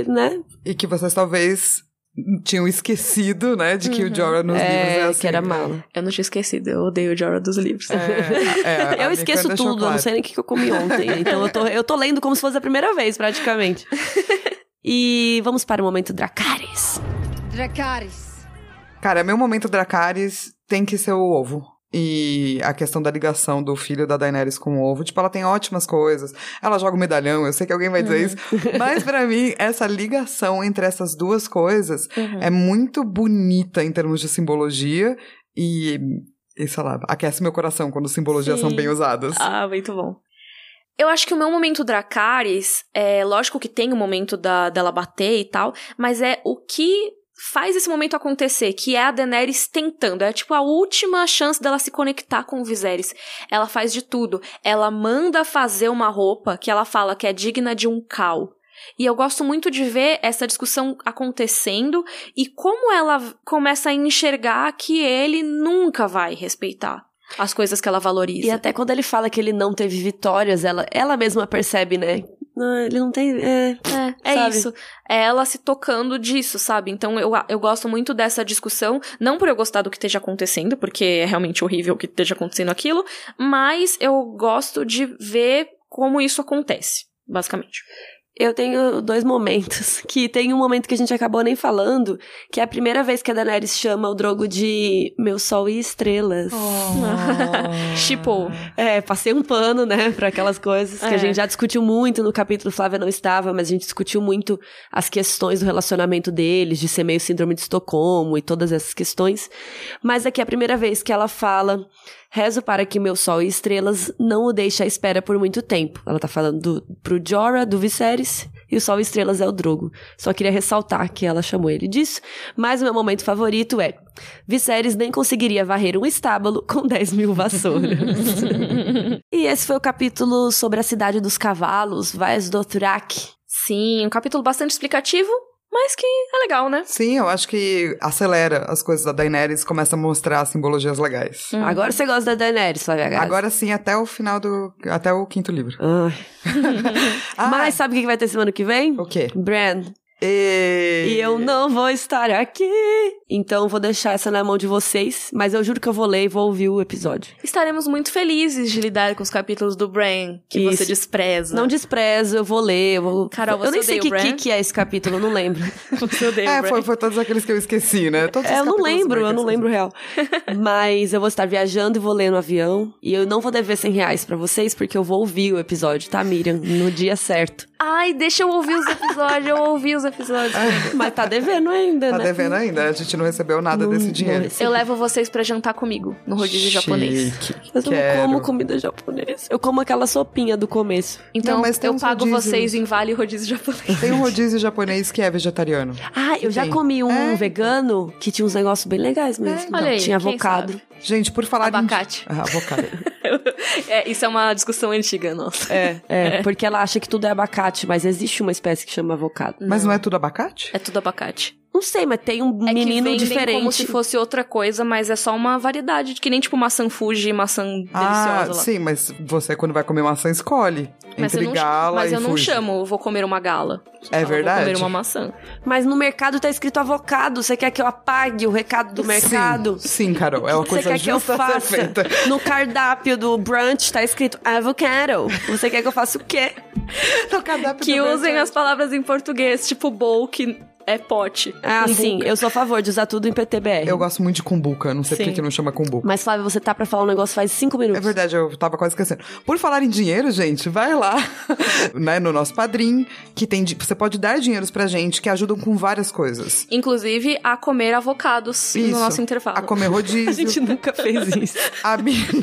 Speaker 2: né?
Speaker 3: E que vocês talvez tinham esquecido, né, de que uhum. o Jorah nos é, livros é assim.
Speaker 2: que era mala.
Speaker 1: Eu não tinha esquecido, eu odeio o Jorah dos livros.
Speaker 2: É, é, eu esqueço tudo, claro. eu não sei nem o que eu comi ontem. então eu tô, eu tô lendo como se fosse a primeira vez, praticamente. e vamos para o momento Dracarys.
Speaker 3: Dracarys. Cara, meu momento Dracarys tem que ser o ovo e a questão da ligação do filho da Daenerys com o ovo. Tipo, ela tem ótimas coisas. Ela joga o medalhão, eu sei que alguém vai dizer uhum. isso. Mas para mim, essa ligação entre essas duas coisas uhum. é muito bonita em termos de simbologia e, e, sei lá, aquece meu coração quando simbologias Sim. são bem usadas.
Speaker 1: Ah, muito bom. Eu acho que o meu momento Dracarys, é lógico que tem o momento da, dela bater e tal, mas é o que faz esse momento acontecer, que é a Daenerys tentando. É tipo a última chance dela se conectar com o Viserys. Ela faz de tudo. Ela manda fazer uma roupa que ela fala que é digna de um cal. E eu gosto muito de ver essa discussão acontecendo e como ela começa a enxergar que ele nunca vai respeitar as coisas que ela valoriza.
Speaker 2: E até quando ele fala que ele não teve vitórias, ela, ela mesma percebe, né? Não, ele não tem. É,
Speaker 1: é, é isso. É ela se tocando disso, sabe? Então eu, eu gosto muito dessa discussão. Não por eu gostar do que esteja acontecendo, porque é realmente horrível que esteja acontecendo aquilo, mas eu gosto de ver como isso acontece, basicamente.
Speaker 2: Eu tenho dois momentos. Que tem um momento que a gente acabou nem falando, que é a primeira vez que a Daenerys chama o Drogo de meu sol e estrelas.
Speaker 1: Oh. Chipou.
Speaker 2: é, passei um pano, né, para aquelas coisas é. que a é. gente já discutiu muito no capítulo Flávia não estava, mas a gente discutiu muito as questões do relacionamento deles, de ser meio síndrome de Estocolmo e todas essas questões. Mas aqui é a primeira vez que ela fala Rezo para que meu sol e estrelas não o deixe à espera por muito tempo. Ela tá falando do, pro Jorah, do Viserys, e o sol e estrelas é o Drogo. Só queria ressaltar que ela chamou ele disso. Mas o meu momento favorito é: Viserys nem conseguiria varrer um estábulo com 10 mil vassouras. e esse foi o capítulo sobre a cidade dos cavalos, Vais do Thrak.
Speaker 1: Sim, um capítulo bastante explicativo, mas que é legal, né?
Speaker 3: Sim, eu acho que acelera as coisas da Daenerys e começa a mostrar simbologias legais.
Speaker 2: Hum. Agora você gosta da Daenerys, Flavia Graça.
Speaker 3: Agora sim, até o final do... até o quinto livro.
Speaker 2: ah. Mas sabe o que vai ter semana que vem?
Speaker 3: O quê?
Speaker 2: Bran. E... e... eu não vou estar aqui. Então vou deixar essa na mão de vocês, mas eu juro que eu vou ler e vou ouvir o episódio.
Speaker 1: Estaremos muito felizes de lidar com os capítulos do Brain que Isso. você despreza.
Speaker 2: Não desprezo, eu vou ler, eu vou
Speaker 1: Carol, você
Speaker 2: Eu nem sei
Speaker 1: o
Speaker 2: que, que, que é esse capítulo, eu não lembro.
Speaker 1: você odeia
Speaker 3: é,
Speaker 1: o Bran.
Speaker 3: Foi, foi todos aqueles que eu esqueci, né? Todos
Speaker 2: é, eu não lembro, eu não lembro real. mas eu vou estar viajando e vou ler no avião e eu não vou dever 100 reais pra vocês porque eu vou ouvir o episódio, tá, Miriam? No dia certo.
Speaker 1: Ai, deixa eu ouvir os episódios, eu ouvi os episódios.
Speaker 2: Mas tá devendo ainda,
Speaker 3: tá
Speaker 2: né?
Speaker 3: Tá devendo ainda, a gente não recebeu nada não, desse dinheiro.
Speaker 1: Eu levo vocês para jantar comigo no rodízio Chique. japonês.
Speaker 2: Mas eu Quero. não como comida japonesa. Eu como aquela sopinha do começo.
Speaker 1: Então não, eu pago rodízios. vocês em vale rodízio japonês.
Speaker 3: Tem um rodízio japonês que é vegetariano.
Speaker 2: Ah, eu já comi um é. vegano que tinha uns negócios bem legais mesmo.
Speaker 1: É. Olha aí,
Speaker 2: tinha avocado.
Speaker 1: Sabe?
Speaker 3: Gente, por falar
Speaker 1: Abacate.
Speaker 3: Ah, avocado.
Speaker 1: é, isso é uma discussão antiga, nossa.
Speaker 2: É, é, é, porque ela acha que tudo é abacate, mas existe uma espécie que chama avocado.
Speaker 3: Mas não é tudo abacate?
Speaker 1: É tudo abacate.
Speaker 2: Não sei, mas tem um é menino que diferente.
Speaker 1: como se fosse outra coisa, mas é só uma variedade, que nem tipo maçã Fuji e maçã
Speaker 3: ah,
Speaker 1: deliciosa lá.
Speaker 3: sim, mas você quando vai comer maçã escolhe mas entre gala
Speaker 1: Mas
Speaker 3: e
Speaker 1: eu não chamo, vou comer uma gala.
Speaker 3: É verdade.
Speaker 1: Vou comer uma maçã.
Speaker 2: Mas no mercado tá escrito avocado. Você quer que eu apague o recado do mercado?
Speaker 3: Sim, sim Carol. É uma coisa
Speaker 2: Você quer que eu
Speaker 3: faça?
Speaker 2: No cardápio do brunch tá escrito avocado. Você quer que eu faça o quê?
Speaker 3: No cardápio
Speaker 1: que
Speaker 3: do
Speaker 1: usem as palavras em português, tipo bowl, que é pote.
Speaker 2: Ah, sim. Eu sou a favor de usar tudo em PTBR.
Speaker 3: Eu gosto muito de cumbuca. Não sei por que não chama cumbuca.
Speaker 2: Mas, Flávio, você tá pra falar um negócio faz cinco minutos.
Speaker 3: É verdade, eu tava quase esquecendo. Por falar em dinheiro, gente, vai lá, né, no nosso padrinho, que tem... Você pode dar dinheiros pra gente, que ajudam com várias coisas.
Speaker 1: Inclusive a comer avocados isso, no nosso intervalo.
Speaker 3: A comer rodízio.
Speaker 2: a gente nunca fez isso.
Speaker 3: a, Miriam...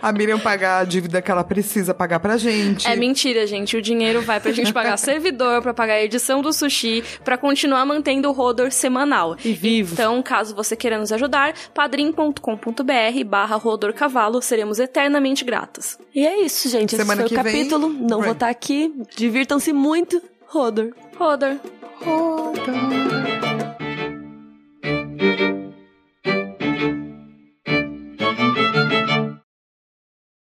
Speaker 3: a Miriam pagar a dívida que ela precisa pagar pra gente.
Speaker 1: É mentira, gente. O dinheiro vai pra gente pagar servidor, pra pagar a edição do sushi, para continuar mantendo o Rodor semanal.
Speaker 2: E vivo.
Speaker 1: Então, caso você queira nos ajudar, padrim.com.br barra Rodor Cavalo, seremos eternamente gratos.
Speaker 2: E é isso, gente. Esse Semana foi o capítulo. Vem... Não vou estar tá aqui. Divirtam-se muito. Rodor.
Speaker 1: Rodor. Rodor.